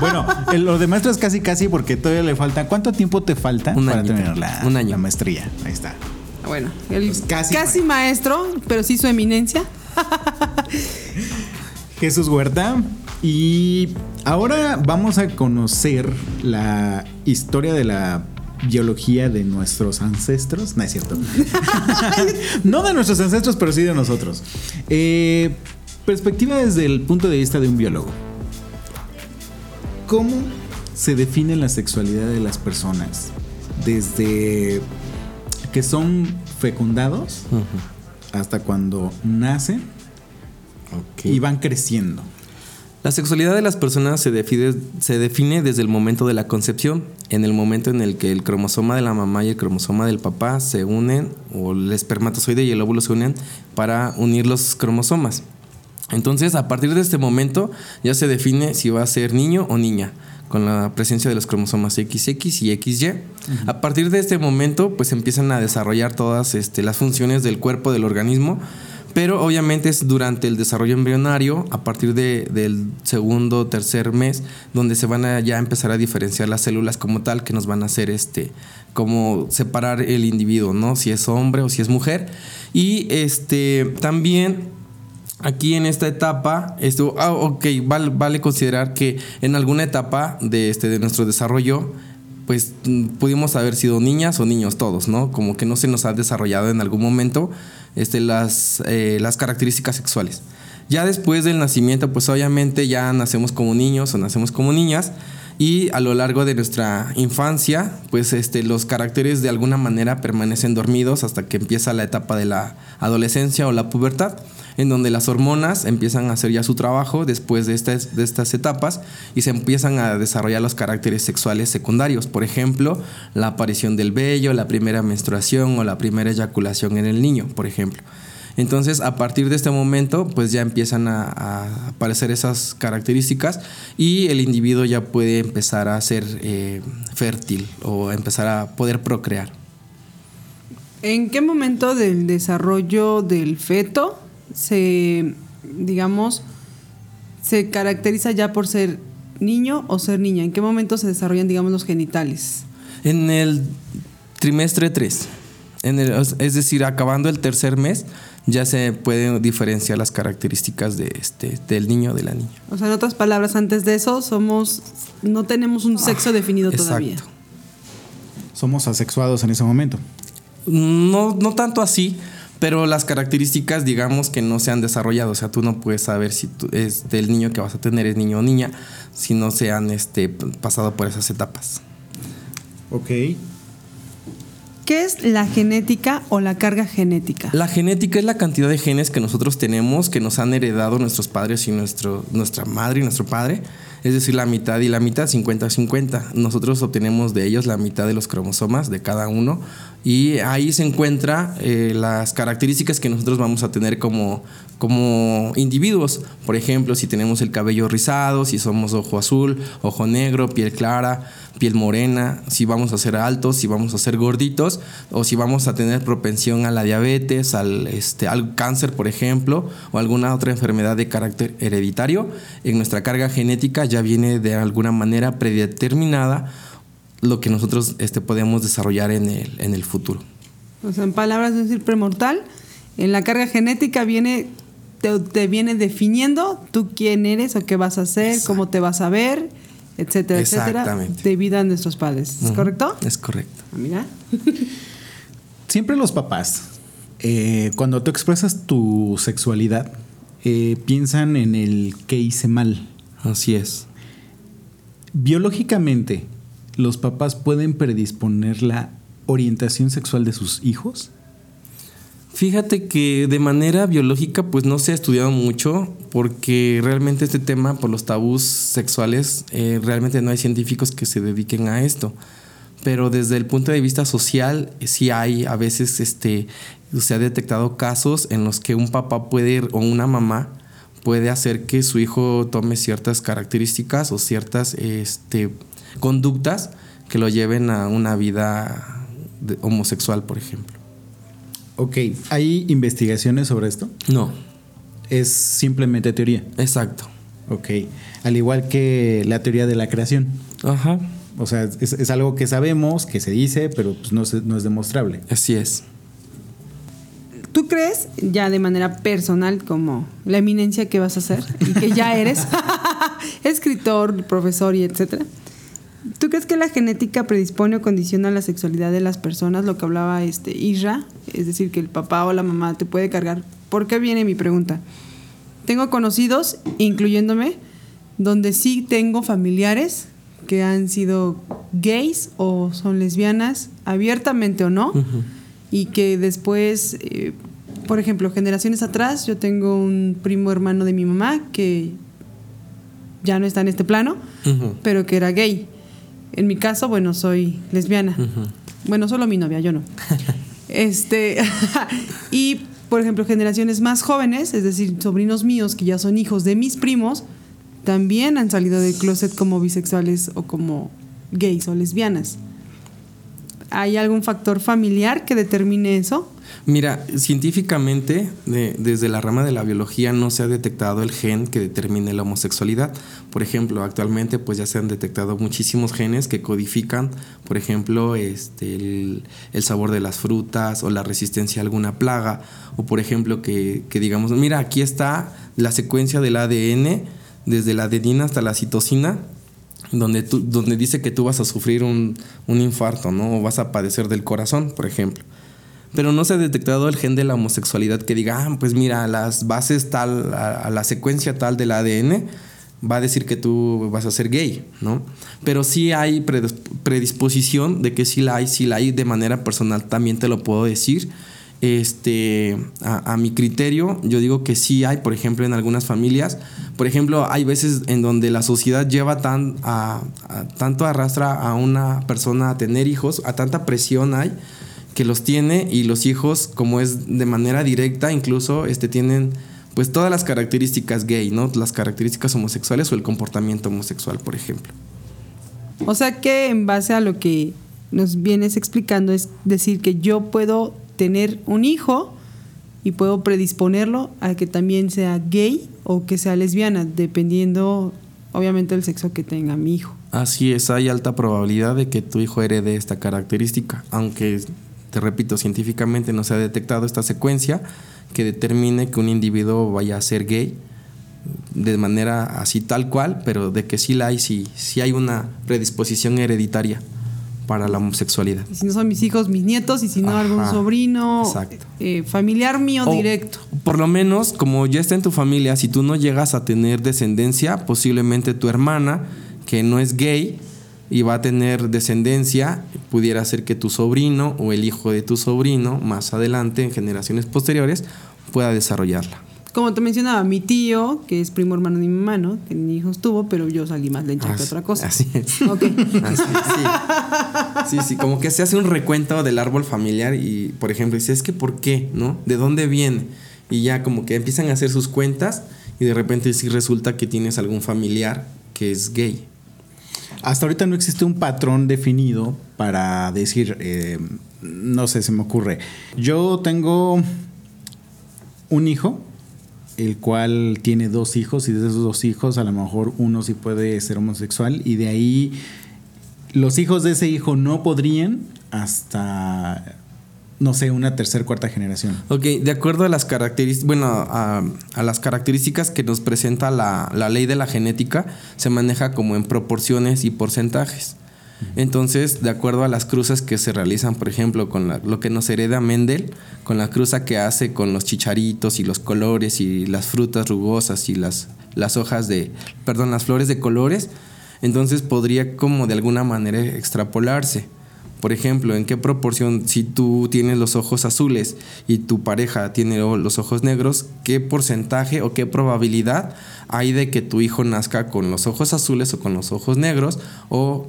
[SPEAKER 1] Bueno, el- lo de maestro es casi casi porque todavía le falta. ¿Cuánto tiempo te falta
[SPEAKER 4] Un
[SPEAKER 1] para
[SPEAKER 4] añito.
[SPEAKER 1] tener la,
[SPEAKER 4] Un año.
[SPEAKER 1] la maestría? Ahí está.
[SPEAKER 3] Bueno, el
[SPEAKER 1] Pues casi
[SPEAKER 3] casi, maestro, pero sí su eminencia.
[SPEAKER 1] Jesús Huerta. Y ahora vamos a conocer la historia de la biología de nuestros ancestros. No es cierto. no de nuestros ancestros, pero sí de nosotros. Eh, perspectiva desde el punto de vista de un biólogo. ¿Cómo se define la sexualidad de las personas? Desde que son fecundados hasta cuando nacen y van creciendo.
[SPEAKER 4] La sexualidad de las personas se define, se define desde el momento de la concepción, en el momento en el que el cromosoma de la mamá y el cromosoma del papá se unen, o el espermatozoide y el óvulo se unen para unir los cromosomas. Entonces, a partir de este momento ya se define si va a ser niño o niña, con la presencia de los cromosomas XX y XY. A partir de este momento, pues empiezan a desarrollar todas este, las funciones del cuerpo, del organismo, pero obviamente es durante el desarrollo embrionario, a partir de- del segundo, tercer mes, donde se van a ya empezar a diferenciar las células como tal, que nos van a hacer este, como separar el individuo, ¿no? Si es hombre o si es mujer. Y este, también aquí en esta etapa, esto, ah, ok, vale, vale considerar que en alguna etapa de, este, de nuestro desarrollo, pues mm, pudimos haber sido niñas o niños todos, ¿no? Como que no se nos ha desarrollado en algún momento este, las, eh, las características sexuales. Ya después del nacimiento, pues obviamente ya nacemos como niños o nacemos como niñas y a lo largo de nuestra infancia, pues este, los caracteres de alguna manera permanecen dormidos hasta que empieza la etapa de la adolescencia o la pubertad, en donde las hormonas empiezan a hacer ya su trabajo después de estas, de estas etapas y se empiezan a desarrollar los caracteres sexuales secundarios, por ejemplo, la aparición del vello, la primera menstruación o la primera eyaculación en el niño, por ejemplo. Entonces, a partir de este momento, pues ya empiezan a, a aparecer esas características y el individuo ya puede empezar a ser eh, fértil o empezar a poder procrear.
[SPEAKER 3] ¿En qué momento del desarrollo del feto se, digamos, se caracteriza ya por ser niño o ser niña? ¿En qué momento se desarrollan, digamos, los genitales?
[SPEAKER 4] En el trimestre 3, en el- es decir, acabando el tercer mes, ya se pueden diferenciar las características de este, del niño o de la niña.
[SPEAKER 3] O sea, en otras palabras, antes de eso somos, no tenemos un sexo definido todavía.
[SPEAKER 1] Somos asexuados en ese momento.
[SPEAKER 4] No, no tanto así, pero las características, digamos, que no se han desarrollado. O sea, tú no puedes saber si tú, este, el niño que vas a tener es niño o niña si no se han este, pasado por esas etapas.
[SPEAKER 1] Ok.
[SPEAKER 3] ¿Qué es la genética o la carga genética?
[SPEAKER 4] La genética es la cantidad de genes que nosotros tenemos, que nos han heredado nuestros padres y nuestro, nuestra madre y nuestro padre. Es decir, la mitad y la mitad, 50-50. Nosotros obtenemos de ellos la mitad de los cromosomas de cada uno. Y ahí se encuentra eh, las características que nosotros vamos a tener como, como individuos. Por ejemplo, si tenemos el cabello rizado, si somos ojo azul, ojo negro, piel clara, piel morena, si vamos a ser altos, si vamos a ser gorditos, o si vamos a tener propensión a la diabetes, al, este, al cáncer, por ejemplo, o alguna otra enfermedad de carácter hereditario. En nuestra carga genética ya viene de alguna manera predeterminada lo que nosotros este, podemos desarrollar en el, en el futuro.
[SPEAKER 3] O sea, en palabras de decir premortal, en la carga genética viene, te, te viene definiendo tú quién eres o qué vas a hacer, cómo te vas a ver, etcétera, etcétera, debido a nuestros padres. ¿Es correcto?
[SPEAKER 4] Es correcto.
[SPEAKER 3] Ah, Mira.
[SPEAKER 1] Siempre los papás, eh, cuando tú expresas tu sexualidad, eh, piensan en el que hice mal.
[SPEAKER 4] Así es.
[SPEAKER 1] Biológicamente, ¿los papás pueden predisponer la orientación sexual de sus hijos?
[SPEAKER 4] Fíjate que de manera biológica pues no se ha estudiado mucho porque realmente este tema por los tabús sexuales eh, realmente no hay científicos que se dediquen a esto. Pero desde el punto de vista social eh, sí hay a veces este se ha detectado casos en los que un papá puede o una mamá puede hacer que su hijo tome ciertas características o ciertas este, conductas que lo lleven a una vida homosexual, por ejemplo.
[SPEAKER 1] Ok, ¿hay investigaciones sobre esto?
[SPEAKER 4] No.
[SPEAKER 1] Es simplemente teoría.
[SPEAKER 4] Exacto.
[SPEAKER 1] Ok, al igual que la teoría de la creación.
[SPEAKER 4] Ajá.
[SPEAKER 1] O sea, es, es algo que sabemos, que se dice, pero pues no, se- no es demostrable.
[SPEAKER 4] Así es.
[SPEAKER 3] ¿Tú crees, ya de manera personal, como la eminencia que vas a hacer y que ya eres escritor, profesor y etcétera? ¿Tú crees que la genética predispone o condiciona la sexualidad de las personas? Lo que hablaba este Isra, es decir, que el papá o la mamá te puede cargar. ¿Por qué viene mi pregunta? Tengo conocidos, incluyéndome, donde sí tengo familiares que han sido gays o son lesbianas, abiertamente o no, y que después, eh, por ejemplo, generaciones atrás, yo tengo un primo hermano de mi mamá que ya no está en este plano, pero que era gay. En mi caso, bueno, soy lesbiana. Bueno, solo mi novia, yo no. este, y por ejemplo, generaciones más jóvenes, es decir, sobrinos míos que ya son hijos de mis primos, también han salido del closet como bisexuales o como gays o lesbianas. ¿Hay algún factor familiar que determine eso?
[SPEAKER 4] Mira, científicamente, de- desde la rama de la biología no se ha detectado el gen que determine la homosexualidad. Por ejemplo, actualmente pues ya se han detectado muchísimos genes que codifican, por ejemplo, este, el, el sabor de las frutas o la resistencia a alguna plaga. O por ejemplo, que, que digamos, mira, aquí está la secuencia del ADN, desde la adenina hasta la citosina, donde, tú, donde dice que tú vas a sufrir un, un infarto, ¿no? O vas a padecer del corazón, por ejemplo. Pero no se ha detectado el gen de la homosexualidad que diga, ah, pues mira, las bases tal, a, a la secuencia tal del ADN va a decir que tú vas a ser gay, ¿no? Pero sí hay predis- predisposición de que sí la hay, sí la hay de manera personal, también te lo puedo decir. Este, a, mi criterio, yo digo que sí hay, por ejemplo, en algunas familias. Por ejemplo, hay veces en donde la sociedad lleva tan a- tanto arrastra a una persona a tener hijos, a tanta presión hay que los tiene y los hijos, como es de manera directa, incluso este, tienen pues todas las características gay, ¿no? Las características homosexuales o el comportamiento homosexual, por ejemplo.
[SPEAKER 3] O sea que en base a lo que nos vienes explicando es decir que yo puedo tener un hijo y puedo predisponerlo a que también sea gay o que sea lesbiana, dependiendo obviamente del sexo que tenga mi hijo.
[SPEAKER 4] Así es, hay alta probabilidad de que tu hijo herede esta característica, aunque, te repito, científicamente no se ha detectado esta secuencia que determine que un individuo vaya a ser gay de manera así tal cual, pero de que sí la hay, sí, sí hay una predisposición hereditaria para la homosexualidad.
[SPEAKER 3] Y si no son mis hijos, mis nietos, y si no algún sobrino,
[SPEAKER 4] exacto.
[SPEAKER 3] eh, familiar mío
[SPEAKER 4] O,
[SPEAKER 3] directo.
[SPEAKER 4] Por lo menos, como ya está en tu familia, si tú no llegas a tener descendencia, posiblemente tu hermana, que no es gay y va a tener descendencia, pudiera ser que tu sobrino o el hijo de tu sobrino, más adelante, en generaciones posteriores, pueda desarrollarla.
[SPEAKER 3] Como te mencionaba, mi tío, que es primo hermano de mi mamá, ¿no? Que ni hijos tuvo, pero yo salí más lenta que otra cosa.
[SPEAKER 4] Así es.
[SPEAKER 3] Ok.
[SPEAKER 4] Así, sí. sí, sí, como que se hace un recuento del árbol familiar y, por ejemplo, dice, es que ¿por qué? ¿No? ¿De dónde viene? Y ya como que empiezan a hacer sus cuentas y de repente sí resulta que tienes algún familiar que es gay.
[SPEAKER 1] Hasta ahorita no existe un patrón definido para decir, eh, no sé, se me ocurre. Yo tengo un hijo, el cual tiene dos hijos, y de esos dos hijos a lo mejor uno sí puede ser homosexual, y de ahí los hijos de ese hijo no podrían hasta, no sé, una tercera, cuarta generación.
[SPEAKER 4] Ok, de acuerdo a las características, bueno, a, a las características que nos presenta la, la ley de la genética, se maneja como en proporciones y porcentajes. Entonces, de acuerdo a las cruces que se realizan, por ejemplo, con la- lo que nos hereda Mendel, con la cruza que hace con los chicharitos y los colores y las frutas rugosas y las, las hojas de, perdón, las flores de colores, entonces podría como de alguna manera extrapolarse. Por ejemplo, ¿en qué proporción si tú tienes los ojos azules y tu pareja tiene los ojos negros, qué porcentaje o qué probabilidad hay de que tu hijo nazca con los ojos azules o con los ojos negros o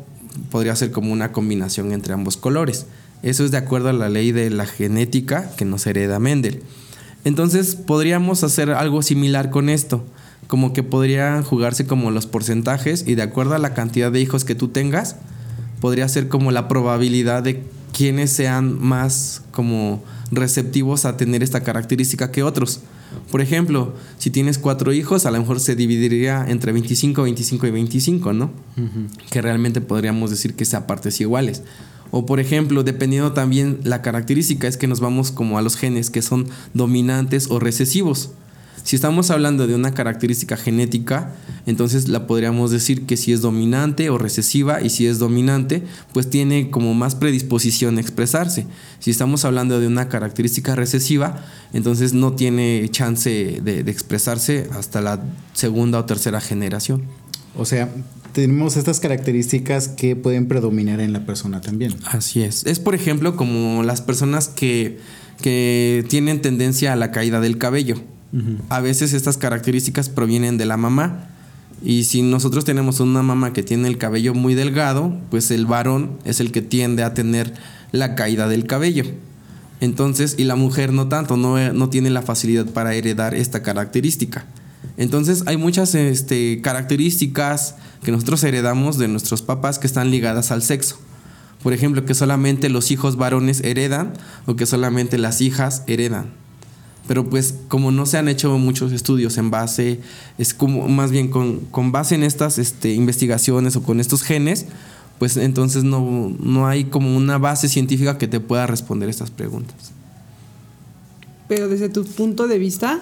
[SPEAKER 4] podría ser como una combinación entre ambos colores? Eso es de acuerdo a la ley de la genética que nos hereda Mendel. Entonces podríamos hacer algo similar con esto, como que podrían jugarse como los porcentajes y de acuerdo a la cantidad de hijos que tú tengas, podría ser como la probabilidad de quienes sean más como receptivos a tener esta característica que otros. Por ejemplo, si tienes cuatro hijos, a lo mejor se dividiría entre 25, 25 y 25, ¿no? Que realmente podríamos decir que sea partes iguales. O por ejemplo, dependiendo también la característica, es que nos vamos como a los genes que son dominantes o recesivos. Si estamos hablando de una característica genética, entonces la podríamos decir que si es dominante o recesiva y si es dominante, pues tiene como más predisposición a expresarse. Si estamos hablando de una característica recesiva, entonces no tiene chance de, de expresarse hasta la segunda o tercera generación.
[SPEAKER 1] O sea, tenemos estas características que pueden predominar en la persona también.
[SPEAKER 4] Así es. Es por ejemplo como las personas que, que tienen tendencia a la caída del cabello. A veces estas características provienen de la mamá. Y si nosotros tenemos una mamá que tiene el cabello muy delgado, pues el varón es el que tiende a tener la caída del cabello. Entonces, y la mujer no tanto, no, no tiene la facilidad para heredar esta característica. Entonces, hay muchas este, características que nosotros heredamos de nuestros papás que están ligadas al sexo. Por ejemplo, que solamente los hijos varones heredan o que solamente las hijas heredan. Pero pues como no se han hecho muchos estudios en base, es como más bien con, con base en estas este, investigaciones o con estos genes, pues entonces no, no hay como una base científica que te pueda responder estas preguntas.
[SPEAKER 3] Pero desde tu punto de vista,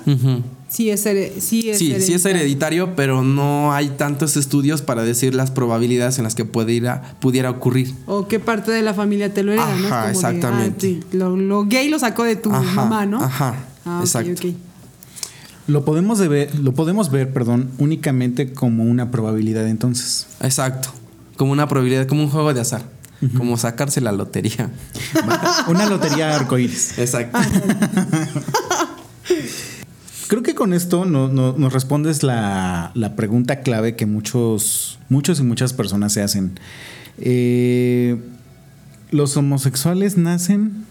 [SPEAKER 3] sí es, sí es
[SPEAKER 4] Sí, sí es hereditario, pero no hay tantos estudios para decir las probabilidades en las que pudiera, pudiera ocurrir.
[SPEAKER 3] O qué parte de la familia te lo hereda, ¿no? Como de,
[SPEAKER 4] exactamente.
[SPEAKER 3] ah, sí, lo, lo gay lo sacó de tu
[SPEAKER 4] Ajá,
[SPEAKER 3] mamá, ¿no?
[SPEAKER 4] ajá,
[SPEAKER 3] Ah,
[SPEAKER 4] exacto.
[SPEAKER 1] Lo podemos, de ver, lo podemos ver, perdón, únicamente como una probabilidad entonces.
[SPEAKER 4] Exacto. Como una probabilidad, como un juego de azar. Como sacarse la lotería.
[SPEAKER 1] Una lotería arcoíris.
[SPEAKER 4] Exacto.
[SPEAKER 1] Creo que con esto no- no- nos respondes la, la pregunta clave que muchos, muchos y muchas personas se hacen. Eh, ¿Los homosexuales nacen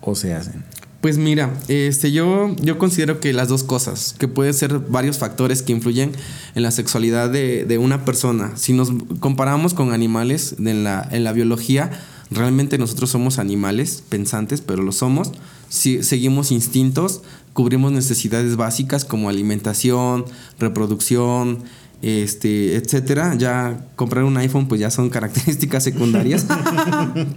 [SPEAKER 1] o se hacen?
[SPEAKER 4] Pues mira, este, yo, yo considero que las dos cosas, que pueden ser varios factores que influyen en la sexualidad de, de una persona. Si nos comparamos con animales en la, en la biología, realmente nosotros somos animales pensantes, pero lo somos. Si, seguimos instintos, cubrimos necesidades básicas como alimentación, reproducción, este, etcétera. Ya comprar un iPhone, pues ya son características secundarias.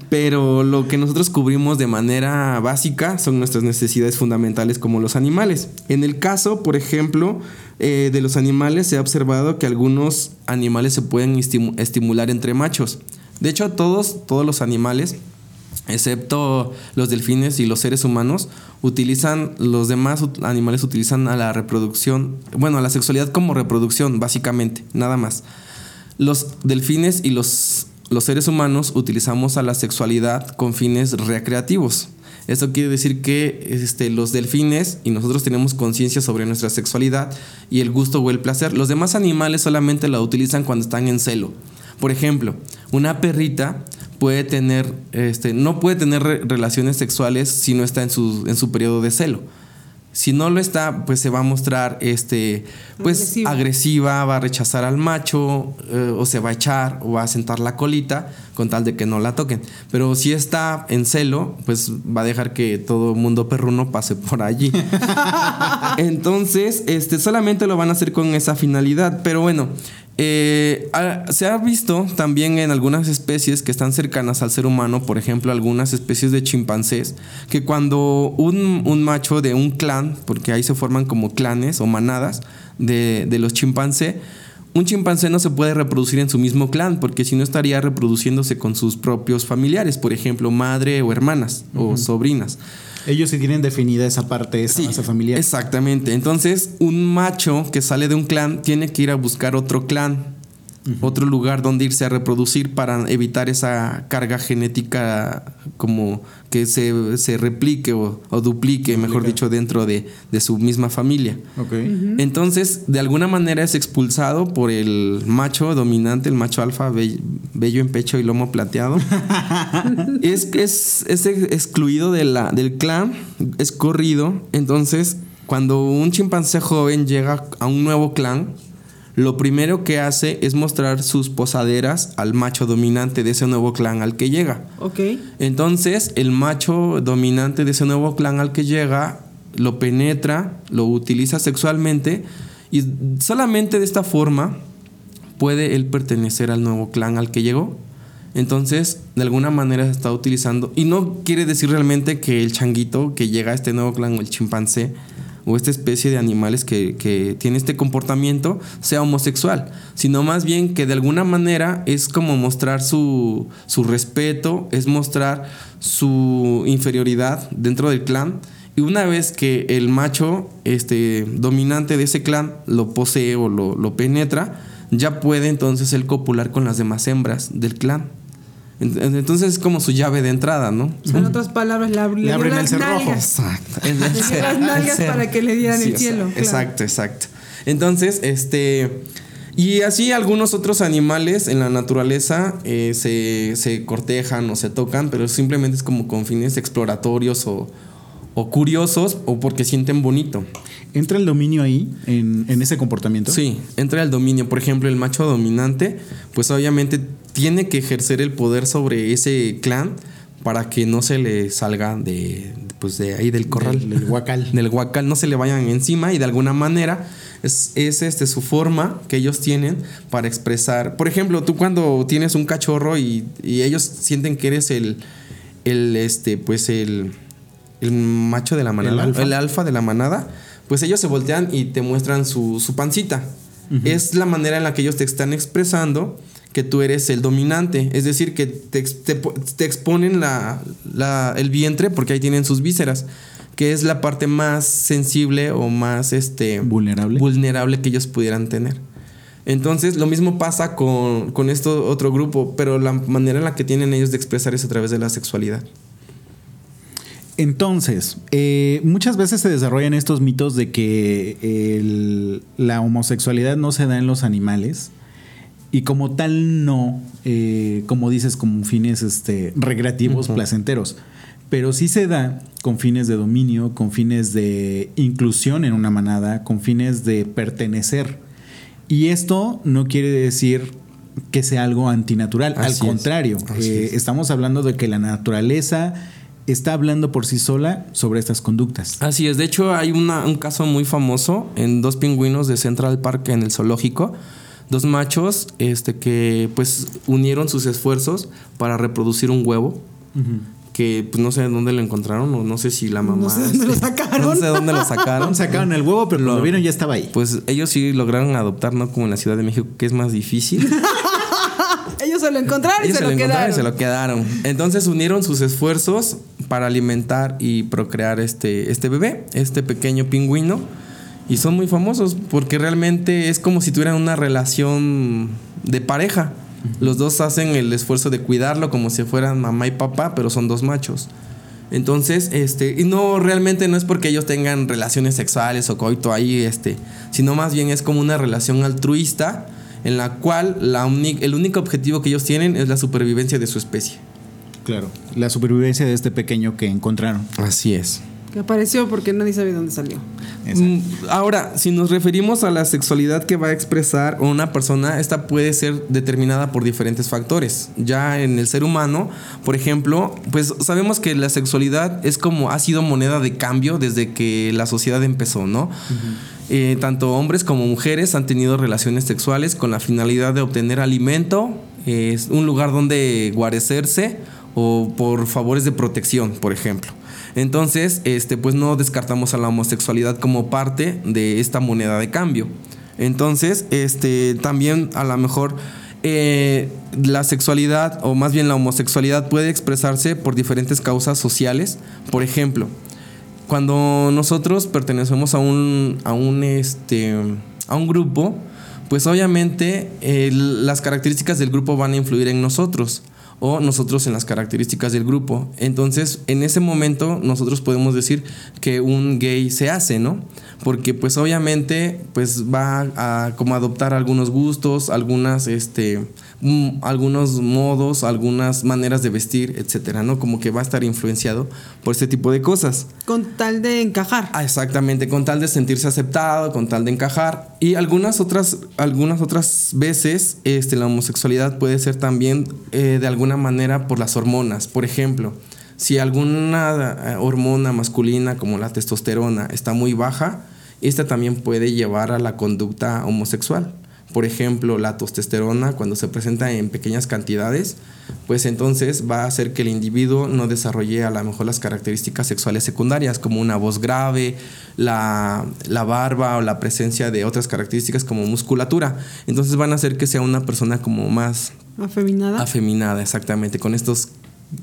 [SPEAKER 4] Pero lo que nosotros cubrimos de manera básica son nuestras necesidades fundamentales como los animales. En el caso, por ejemplo, eh, de los animales, se ha observado que algunos animales se pueden estimu- estimular entre machos. De hecho, todos, todos los animales excepto los delfines y los seres humanos, utilizan, los demás animales utilizan a la reproducción, bueno, a la sexualidad como reproducción, básicamente, nada más. Los delfines y los, los seres humanos utilizamos a la sexualidad con fines recreativos. Esto quiere decir que este, los delfines y nosotros tenemos conciencia sobre nuestra sexualidad y el gusto o el placer. Los demás animales solamente la utilizan cuando están en celo. Por ejemplo, una perrita puede tener, este, no puede tener re- relaciones sexuales si no está en su, en su periodo de celo. Si no lo está, pues se va a mostrar este, pues,
[SPEAKER 3] Agresiva.
[SPEAKER 4] agresiva, va a rechazar al macho, eh, o se va a echar, o va a sentar la colita, con tal de que no la toquen. Pero si está en celo, pues va a dejar que todo mundo perruno pase por allí. Entonces, este, solamente lo van a hacer con esa finalidad. Pero bueno, eh, se ha visto también en algunas especies que están cercanas al ser humano, por ejemplo, algunas especies de chimpancés, que cuando un, un macho de un clan, porque ahí se forman como clanes o manadas de, de los chimpancés, un chimpancé no se puede reproducir en su mismo clan, porque si no estaría reproduciéndose con sus propios familiares, por ejemplo, madre o hermanas o sobrinas.
[SPEAKER 1] Ellos sí tienen definida esa parte, esa base familiar.
[SPEAKER 4] Exactamente. Entonces, un macho que sale de un clan tiene que ir a buscar otro clan, otro lugar donde irse a reproducir para evitar esa carga genética como que se, se replique o, o duplique, mejor dicho, dentro de, de su misma familia. Entonces, de alguna manera es expulsado por el macho dominante, el macho alfa, be- bello en pecho y lomo plateado. es, es, es excluido de la, del clan, es corrido. Entonces, cuando un chimpancé joven llega a un nuevo clan, lo primero que hace es mostrar sus posaderas al macho dominante de ese nuevo clan al que llega.
[SPEAKER 3] Ok.
[SPEAKER 4] Entonces, el macho dominante de ese nuevo clan al que llega lo penetra, lo utiliza sexualmente y solamente de esta forma puede él pertenecer al nuevo clan al que llegó. Entonces, de alguna manera se está utilizando. Y no quiere decir realmente que el changuito que llega a este nuevo clan o el chimpancé o esta especie de animales que, que tiene este comportamiento sea homosexual, sino más bien que de alguna manera es como mostrar su, su respeto, es mostrar su inferioridad dentro del clan. Y una vez que el macho este, dominante de ese clan lo posee o lo, lo penetra, ya puede entonces él copular con las demás hembras del clan. Ent- Entonces es como su llave de entrada, ¿no?
[SPEAKER 3] En otras palabras, le,
[SPEAKER 1] abren el cerrojo.
[SPEAKER 3] nalgas.
[SPEAKER 4] Exacto.
[SPEAKER 3] Le dio las nalgas para que le dieran el
[SPEAKER 4] sea,
[SPEAKER 3] cielo. claro.
[SPEAKER 4] Exacto, exacto. Entonces, este. Y así algunos otros animales en la naturaleza eh, se, se cortejan o se tocan, pero simplemente es como con fines exploratorios o, o curiosos o porque sienten bonito.
[SPEAKER 1] ¿Entra el dominio ahí, en, en ese comportamiento?
[SPEAKER 4] Sí, entra el dominio. Por ejemplo, el macho dominante, pues obviamente tiene que ejercer el poder sobre ese clan para que no se le salga de, pues de ahí del corral.
[SPEAKER 1] Del, del guacal.
[SPEAKER 4] Del guacal, no se le vayan encima y de alguna manera es, es este, su forma que ellos tienen para expresar. Por ejemplo, tú cuando tienes un cachorro y, y ellos sienten que eres el, el este, pues el, el macho de la manada,
[SPEAKER 1] alfa.
[SPEAKER 4] el alfa de la manada, pues ellos se voltean y te muestran su, su pancita. Es la manera en la que ellos te están expresando que tú eres el dominante. Es decir, que te, ex- te po- te exponen la, la- el vientre porque ahí tienen sus vísceras, que es la parte más sensible o más este,
[SPEAKER 1] Vulnerable.
[SPEAKER 4] vulnerable que ellos pudieran tener. Entonces, lo mismo pasa con, con esto otro grupo, pero la manera en la que tienen ellos de expresar es a través de la sexualidad.
[SPEAKER 1] Entonces, eh, muchas veces se desarrollan estos mitos de que el- la homosexualidad no se da en los animales y como tal no, eh, como dices, con fines este, recreativos, placenteros, pero sí se da con fines de dominio, con fines de inclusión en una manada, con fines de pertenecer. Y esto no quiere decir que sea algo antinatural,
[SPEAKER 4] Así
[SPEAKER 1] al contrario, eh,
[SPEAKER 4] es.
[SPEAKER 1] estamos hablando de que la naturaleza está hablando por sí sola sobre estas conductas.
[SPEAKER 4] Así es, de hecho hay una- un caso muy famoso en dos pingüinos de Central Park en el zoológico, dos machos este, que pues unieron sus esfuerzos para reproducir un huevo, que pues no sé dónde lo encontraron o no sé si la mamá...
[SPEAKER 3] No sé dónde lo
[SPEAKER 4] este,
[SPEAKER 3] sacaron.
[SPEAKER 4] No sé dónde lo sacaron.
[SPEAKER 1] Sacaron el huevo, pero
[SPEAKER 4] Lo-
[SPEAKER 1] vieron ya estaba ahí.
[SPEAKER 4] Pues ellos sí lograron adoptar, no como en la Ciudad de México, que es más difícil.
[SPEAKER 3] Ellos se lo encontraron y se, lo, quedaron.
[SPEAKER 4] y se lo quedaron. Entonces unieron sus esfuerzos para alimentar y procrear este, este bebé, este pequeño pingüino. Y son muy famosos porque realmente es como si tuvieran una relación de pareja. Los dos hacen el esfuerzo de cuidarlo como si fueran mamá y papá, pero son dos machos. Entonces, este, y no realmente no es porque ellos tengan relaciones sexuales o coito ahí, este, sino más bien es como una relación altruista en la cual la el único objetivo que ellos tienen es la supervivencia de su especie.
[SPEAKER 1] Claro. La supervivencia de este pequeño que encontraron.
[SPEAKER 4] Así es.
[SPEAKER 3] Que apareció porque nadie sabe dónde salió.
[SPEAKER 4] Mm, Ahora, si nos referimos a la sexualidad que va a expresar una persona, esta puede ser determinada por diferentes factores. Ya en el ser humano, por ejemplo, pues sabemos que la sexualidad es como ha sido moneda de cambio desde que la sociedad empezó, ¿no? Eh, tanto hombres como mujeres han tenido relaciones sexuales con la finalidad de obtener alimento, es un lugar donde guarecerse o por favores de protección, por ejemplo. Entonces, este, pues no descartamos a la homosexualidad como parte de esta moneda de cambio. Entonces, este, también a lo mejor eh, la sexualidad, o más bien la homosexualidad, puede expresarse por diferentes causas sociales. Por ejemplo, cuando nosotros pertenecemos a un, a un, este, a un grupo, pues obviamente eh, las características del grupo van a influir en nosotros o nosotros en las características del grupo. Entonces, en ese momento nosotros podemos decir que un gay se hace, ¿no? Porque pues obviamente pues va a como adoptar algunos gustos, algunas este algunos modos, algunas maneras de vestir, etcétera, ¿no? Como que va a estar influenciado por este tipo de cosas.
[SPEAKER 3] Con tal de encajar.
[SPEAKER 4] Ah, exactamente, con tal de sentirse aceptado, con tal de encajar. Y algunas otras, algunas otras veces este, la homosexualidad puede ser también eh, de alguna manera por las hormonas. Por ejemplo, si alguna eh, hormona masculina como la testosterona está muy baja, esta también puede llevar a la conducta homosexual. Por ejemplo, la testosterona cuando se presenta en pequeñas cantidades, pues entonces va a hacer que el individuo no desarrolle a lo mejor las características sexuales secundarias, como una voz grave, la, la barba o la presencia de otras características como musculatura. Entonces van a hacer que sea una persona como más
[SPEAKER 3] Afeminada.
[SPEAKER 4] afeminada, exactamente, con estos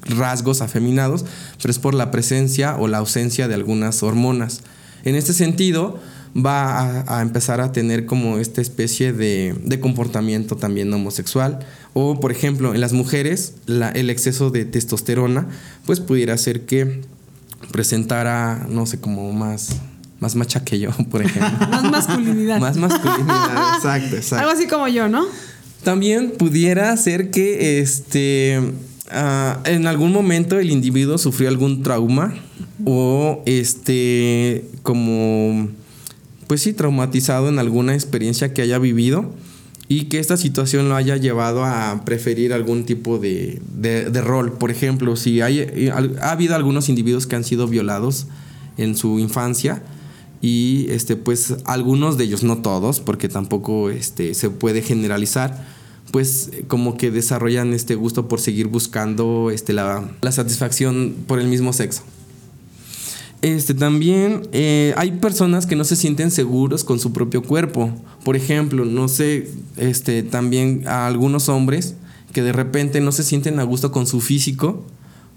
[SPEAKER 4] rasgos afeminados, pero es por la presencia o la ausencia de algunas hormonas. En este sentido, va a, a empezar a tener como esta especie de, de comportamiento también homosexual. O, por ejemplo, en las mujeres, la- el exceso de testosterona, pues pudiera ser que presentara, no sé, como más, más macha que yo, por ejemplo.
[SPEAKER 3] Más masculinidad.
[SPEAKER 4] más masculinidad, exacto, exacto.
[SPEAKER 3] Algo así como yo, ¿no?
[SPEAKER 4] También pudiera ser que este ah, en algún momento el individuo sufrió algún trauma o este como pues sí traumatizado en alguna experiencia que haya vivido y que esta situación lo haya llevado a preferir algún tipo de, de- rol. Por ejemplo, si hay, eh, ha habido algunos individuos que han sido violados en su infancia y este pues algunos de ellos no todos porque tampoco este se puede generalizar pues como que desarrollan este gusto por seguir buscando este la, la satisfacción por el mismo sexo Este también eh, hay personas que no se sienten seguros con su propio cuerpo. Por ejemplo, no sé, este también a algunos hombres que de repente no se sienten a gusto con su físico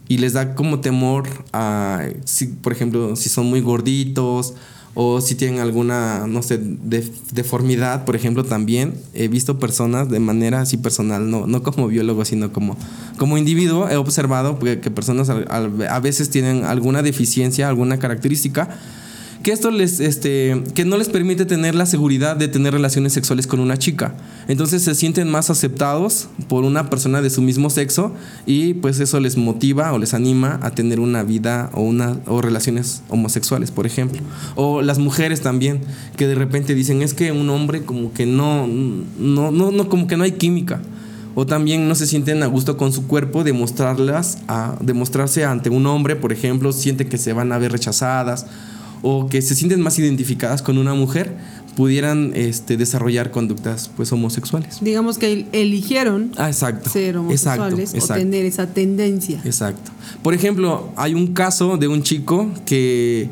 [SPEAKER 4] y les da como temor a, si, por ejemplo, si son muy gorditos o si tienen alguna, no sé, de- deformidad, por ejemplo, también he visto personas de manera así personal, no, no como biólogo, sino como, como individuo, he observado que, personas al- a veces tienen alguna deficiencia, alguna característica, que esto les, este, que no les permite tener la seguridad de tener relaciones sexuales con una chica. Entonces se sienten más aceptados por una persona de su mismo sexo y pues eso les motiva o les anima a tener una vida o, una, o relaciones homosexuales, por ejemplo. O las mujeres también, que de repente dicen, es que un hombre como que no, no, no, no como que no hay química. O también no se sienten a gusto con su cuerpo de mostrarlas a, de mostrarse ante un hombre, por ejemplo, sienten que se van a ver rechazadas o que se sienten más identificadas con una mujer, pudieran este, desarrollar conductas pues homosexuales.
[SPEAKER 3] Digamos que eligieron
[SPEAKER 4] Ah, exacto.
[SPEAKER 3] ser homosexuales
[SPEAKER 4] Exacto,
[SPEAKER 3] o
[SPEAKER 4] exacto.
[SPEAKER 3] tener esa tendencia.
[SPEAKER 4] Exacto. Por ejemplo, hay un caso de un chico que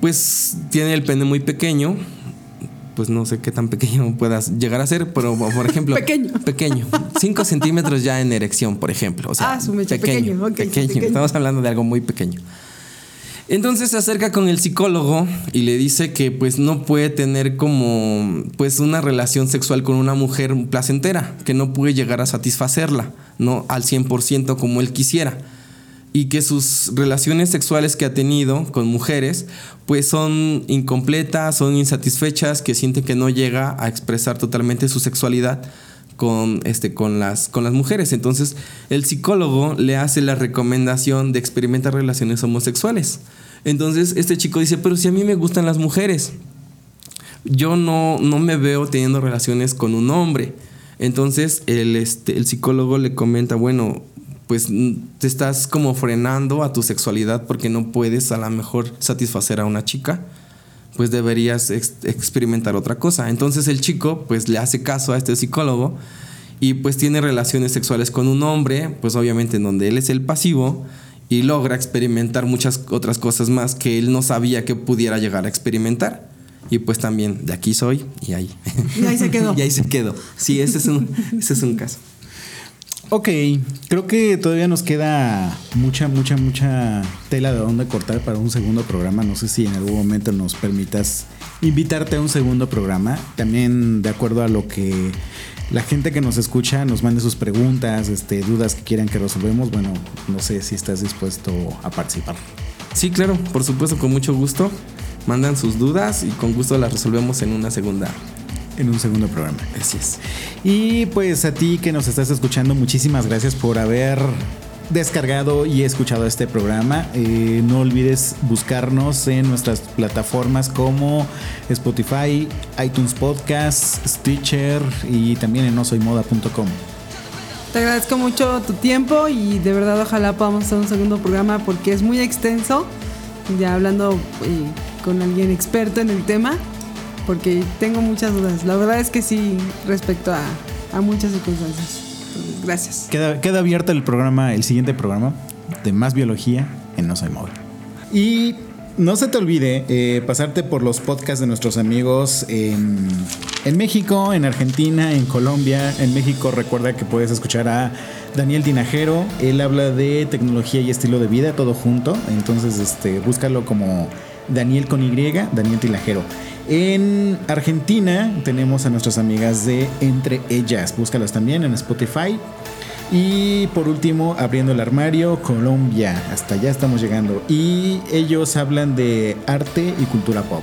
[SPEAKER 4] pues tiene el pene muy pequeño. Pues no sé qué tan pequeño puedas llegar a ser, pero por ejemplo...
[SPEAKER 3] Pequeño.
[SPEAKER 4] Pequeño. 5 centímetros ya en erección, por ejemplo. O sea,
[SPEAKER 3] Ah, su mecha, pequeño.
[SPEAKER 4] pequeño. Estamos hablando de algo muy pequeño. Entonces se acerca con el psicólogo y le dice que pues no puede tener como pues una relación sexual con una mujer placentera, que no puede llegar a satisfacerla, no al 100% como él quisiera. Y que sus relaciones sexuales que ha tenido con mujeres pues son incompletas, son insatisfechas, que siente que no llega a expresar totalmente su sexualidad con, este, con, las, con las mujeres. Entonces el psicólogo le hace la recomendación de experimentar relaciones homosexuales. Entonces este chico dice, pero si a mí me gustan las mujeres, yo no, no me veo teniendo relaciones con un hombre. Entonces el, este, el psicólogo le comenta, bueno, pues te estás como frenando a tu sexualidad porque no puedes a lo mejor satisfacer a una chica pues deberías ex- experimentar otra cosa. Entonces el chico pues le hace caso a este psicólogo y pues tiene relaciones sexuales con un hombre, pues obviamente en donde él es el pasivo y logra experimentar muchas otras cosas más que él no sabía que pudiera llegar a experimentar. Y pues también de aquí soy y ahí.
[SPEAKER 3] Y ahí se quedó.
[SPEAKER 4] y ahí se quedó. Sí, ese es un, ese es un caso.
[SPEAKER 1] Ok, creo que todavía nos queda mucha, mucha, mucha tela de dónde cortar para un segundo programa. No sé si en algún momento nos permitas invitarte a un segundo programa. También de acuerdo a lo que la gente que nos escucha nos mande sus preguntas, este, dudas que quieran que resolvemos. Bueno, no sé si estás dispuesto a participar.
[SPEAKER 4] Sí, claro, por supuesto, con mucho gusto. Mandan sus dudas y con gusto las resolvemos en una segunda.
[SPEAKER 1] En un segundo programa.
[SPEAKER 4] Así es.
[SPEAKER 1] Y pues a ti que nos estás escuchando, muchísimas gracias por haber descargado y escuchado este programa. Eh, no olvides buscarnos en nuestras plataformas como Spotify, iTunes Podcast, Stitcher y también en nosoymoda.com.
[SPEAKER 3] Te agradezco mucho tu tiempo y de verdad ojalá podamos hacer un segundo programa porque es muy extenso, ya hablando eh, con alguien experto en el tema, porque tengo muchas dudas. La verdad es que sí, respecto a, a muchas circunstancias. Gracias.
[SPEAKER 1] Queda, queda abierto el programa, el siguiente programa de más biología en No Soy Moda. Y no se te olvide eh, pasarte por los podcasts de nuestros amigos en, en México, en Argentina, en Colombia. En México recuerda que puedes escuchar a Daniel Tinajero. Él habla de tecnología y estilo de vida, todo junto. Entonces, este, búscalo como Daniel con Y, Daniel Tinajero. En Argentina tenemos a nuestras amigas de Entre Ellas. Búscalas también en Spotify. Y por último, abriendo el armario, Colombia. Hasta allá estamos llegando. Y ellos hablan de arte y cultura pop.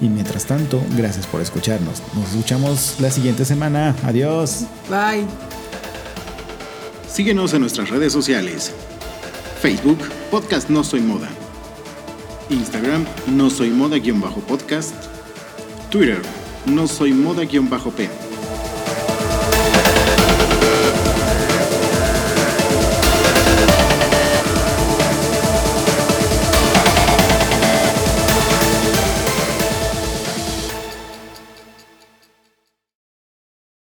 [SPEAKER 1] Y mientras tanto, gracias por escucharnos. Nos escuchamos la siguiente semana. Adiós.
[SPEAKER 3] Bye.
[SPEAKER 5] Síguenos en nuestras redes sociales. Facebook, Podcast No Soy Moda. Instagram, No Soy Moda-podcast. Twitter, No Soy Moda-p.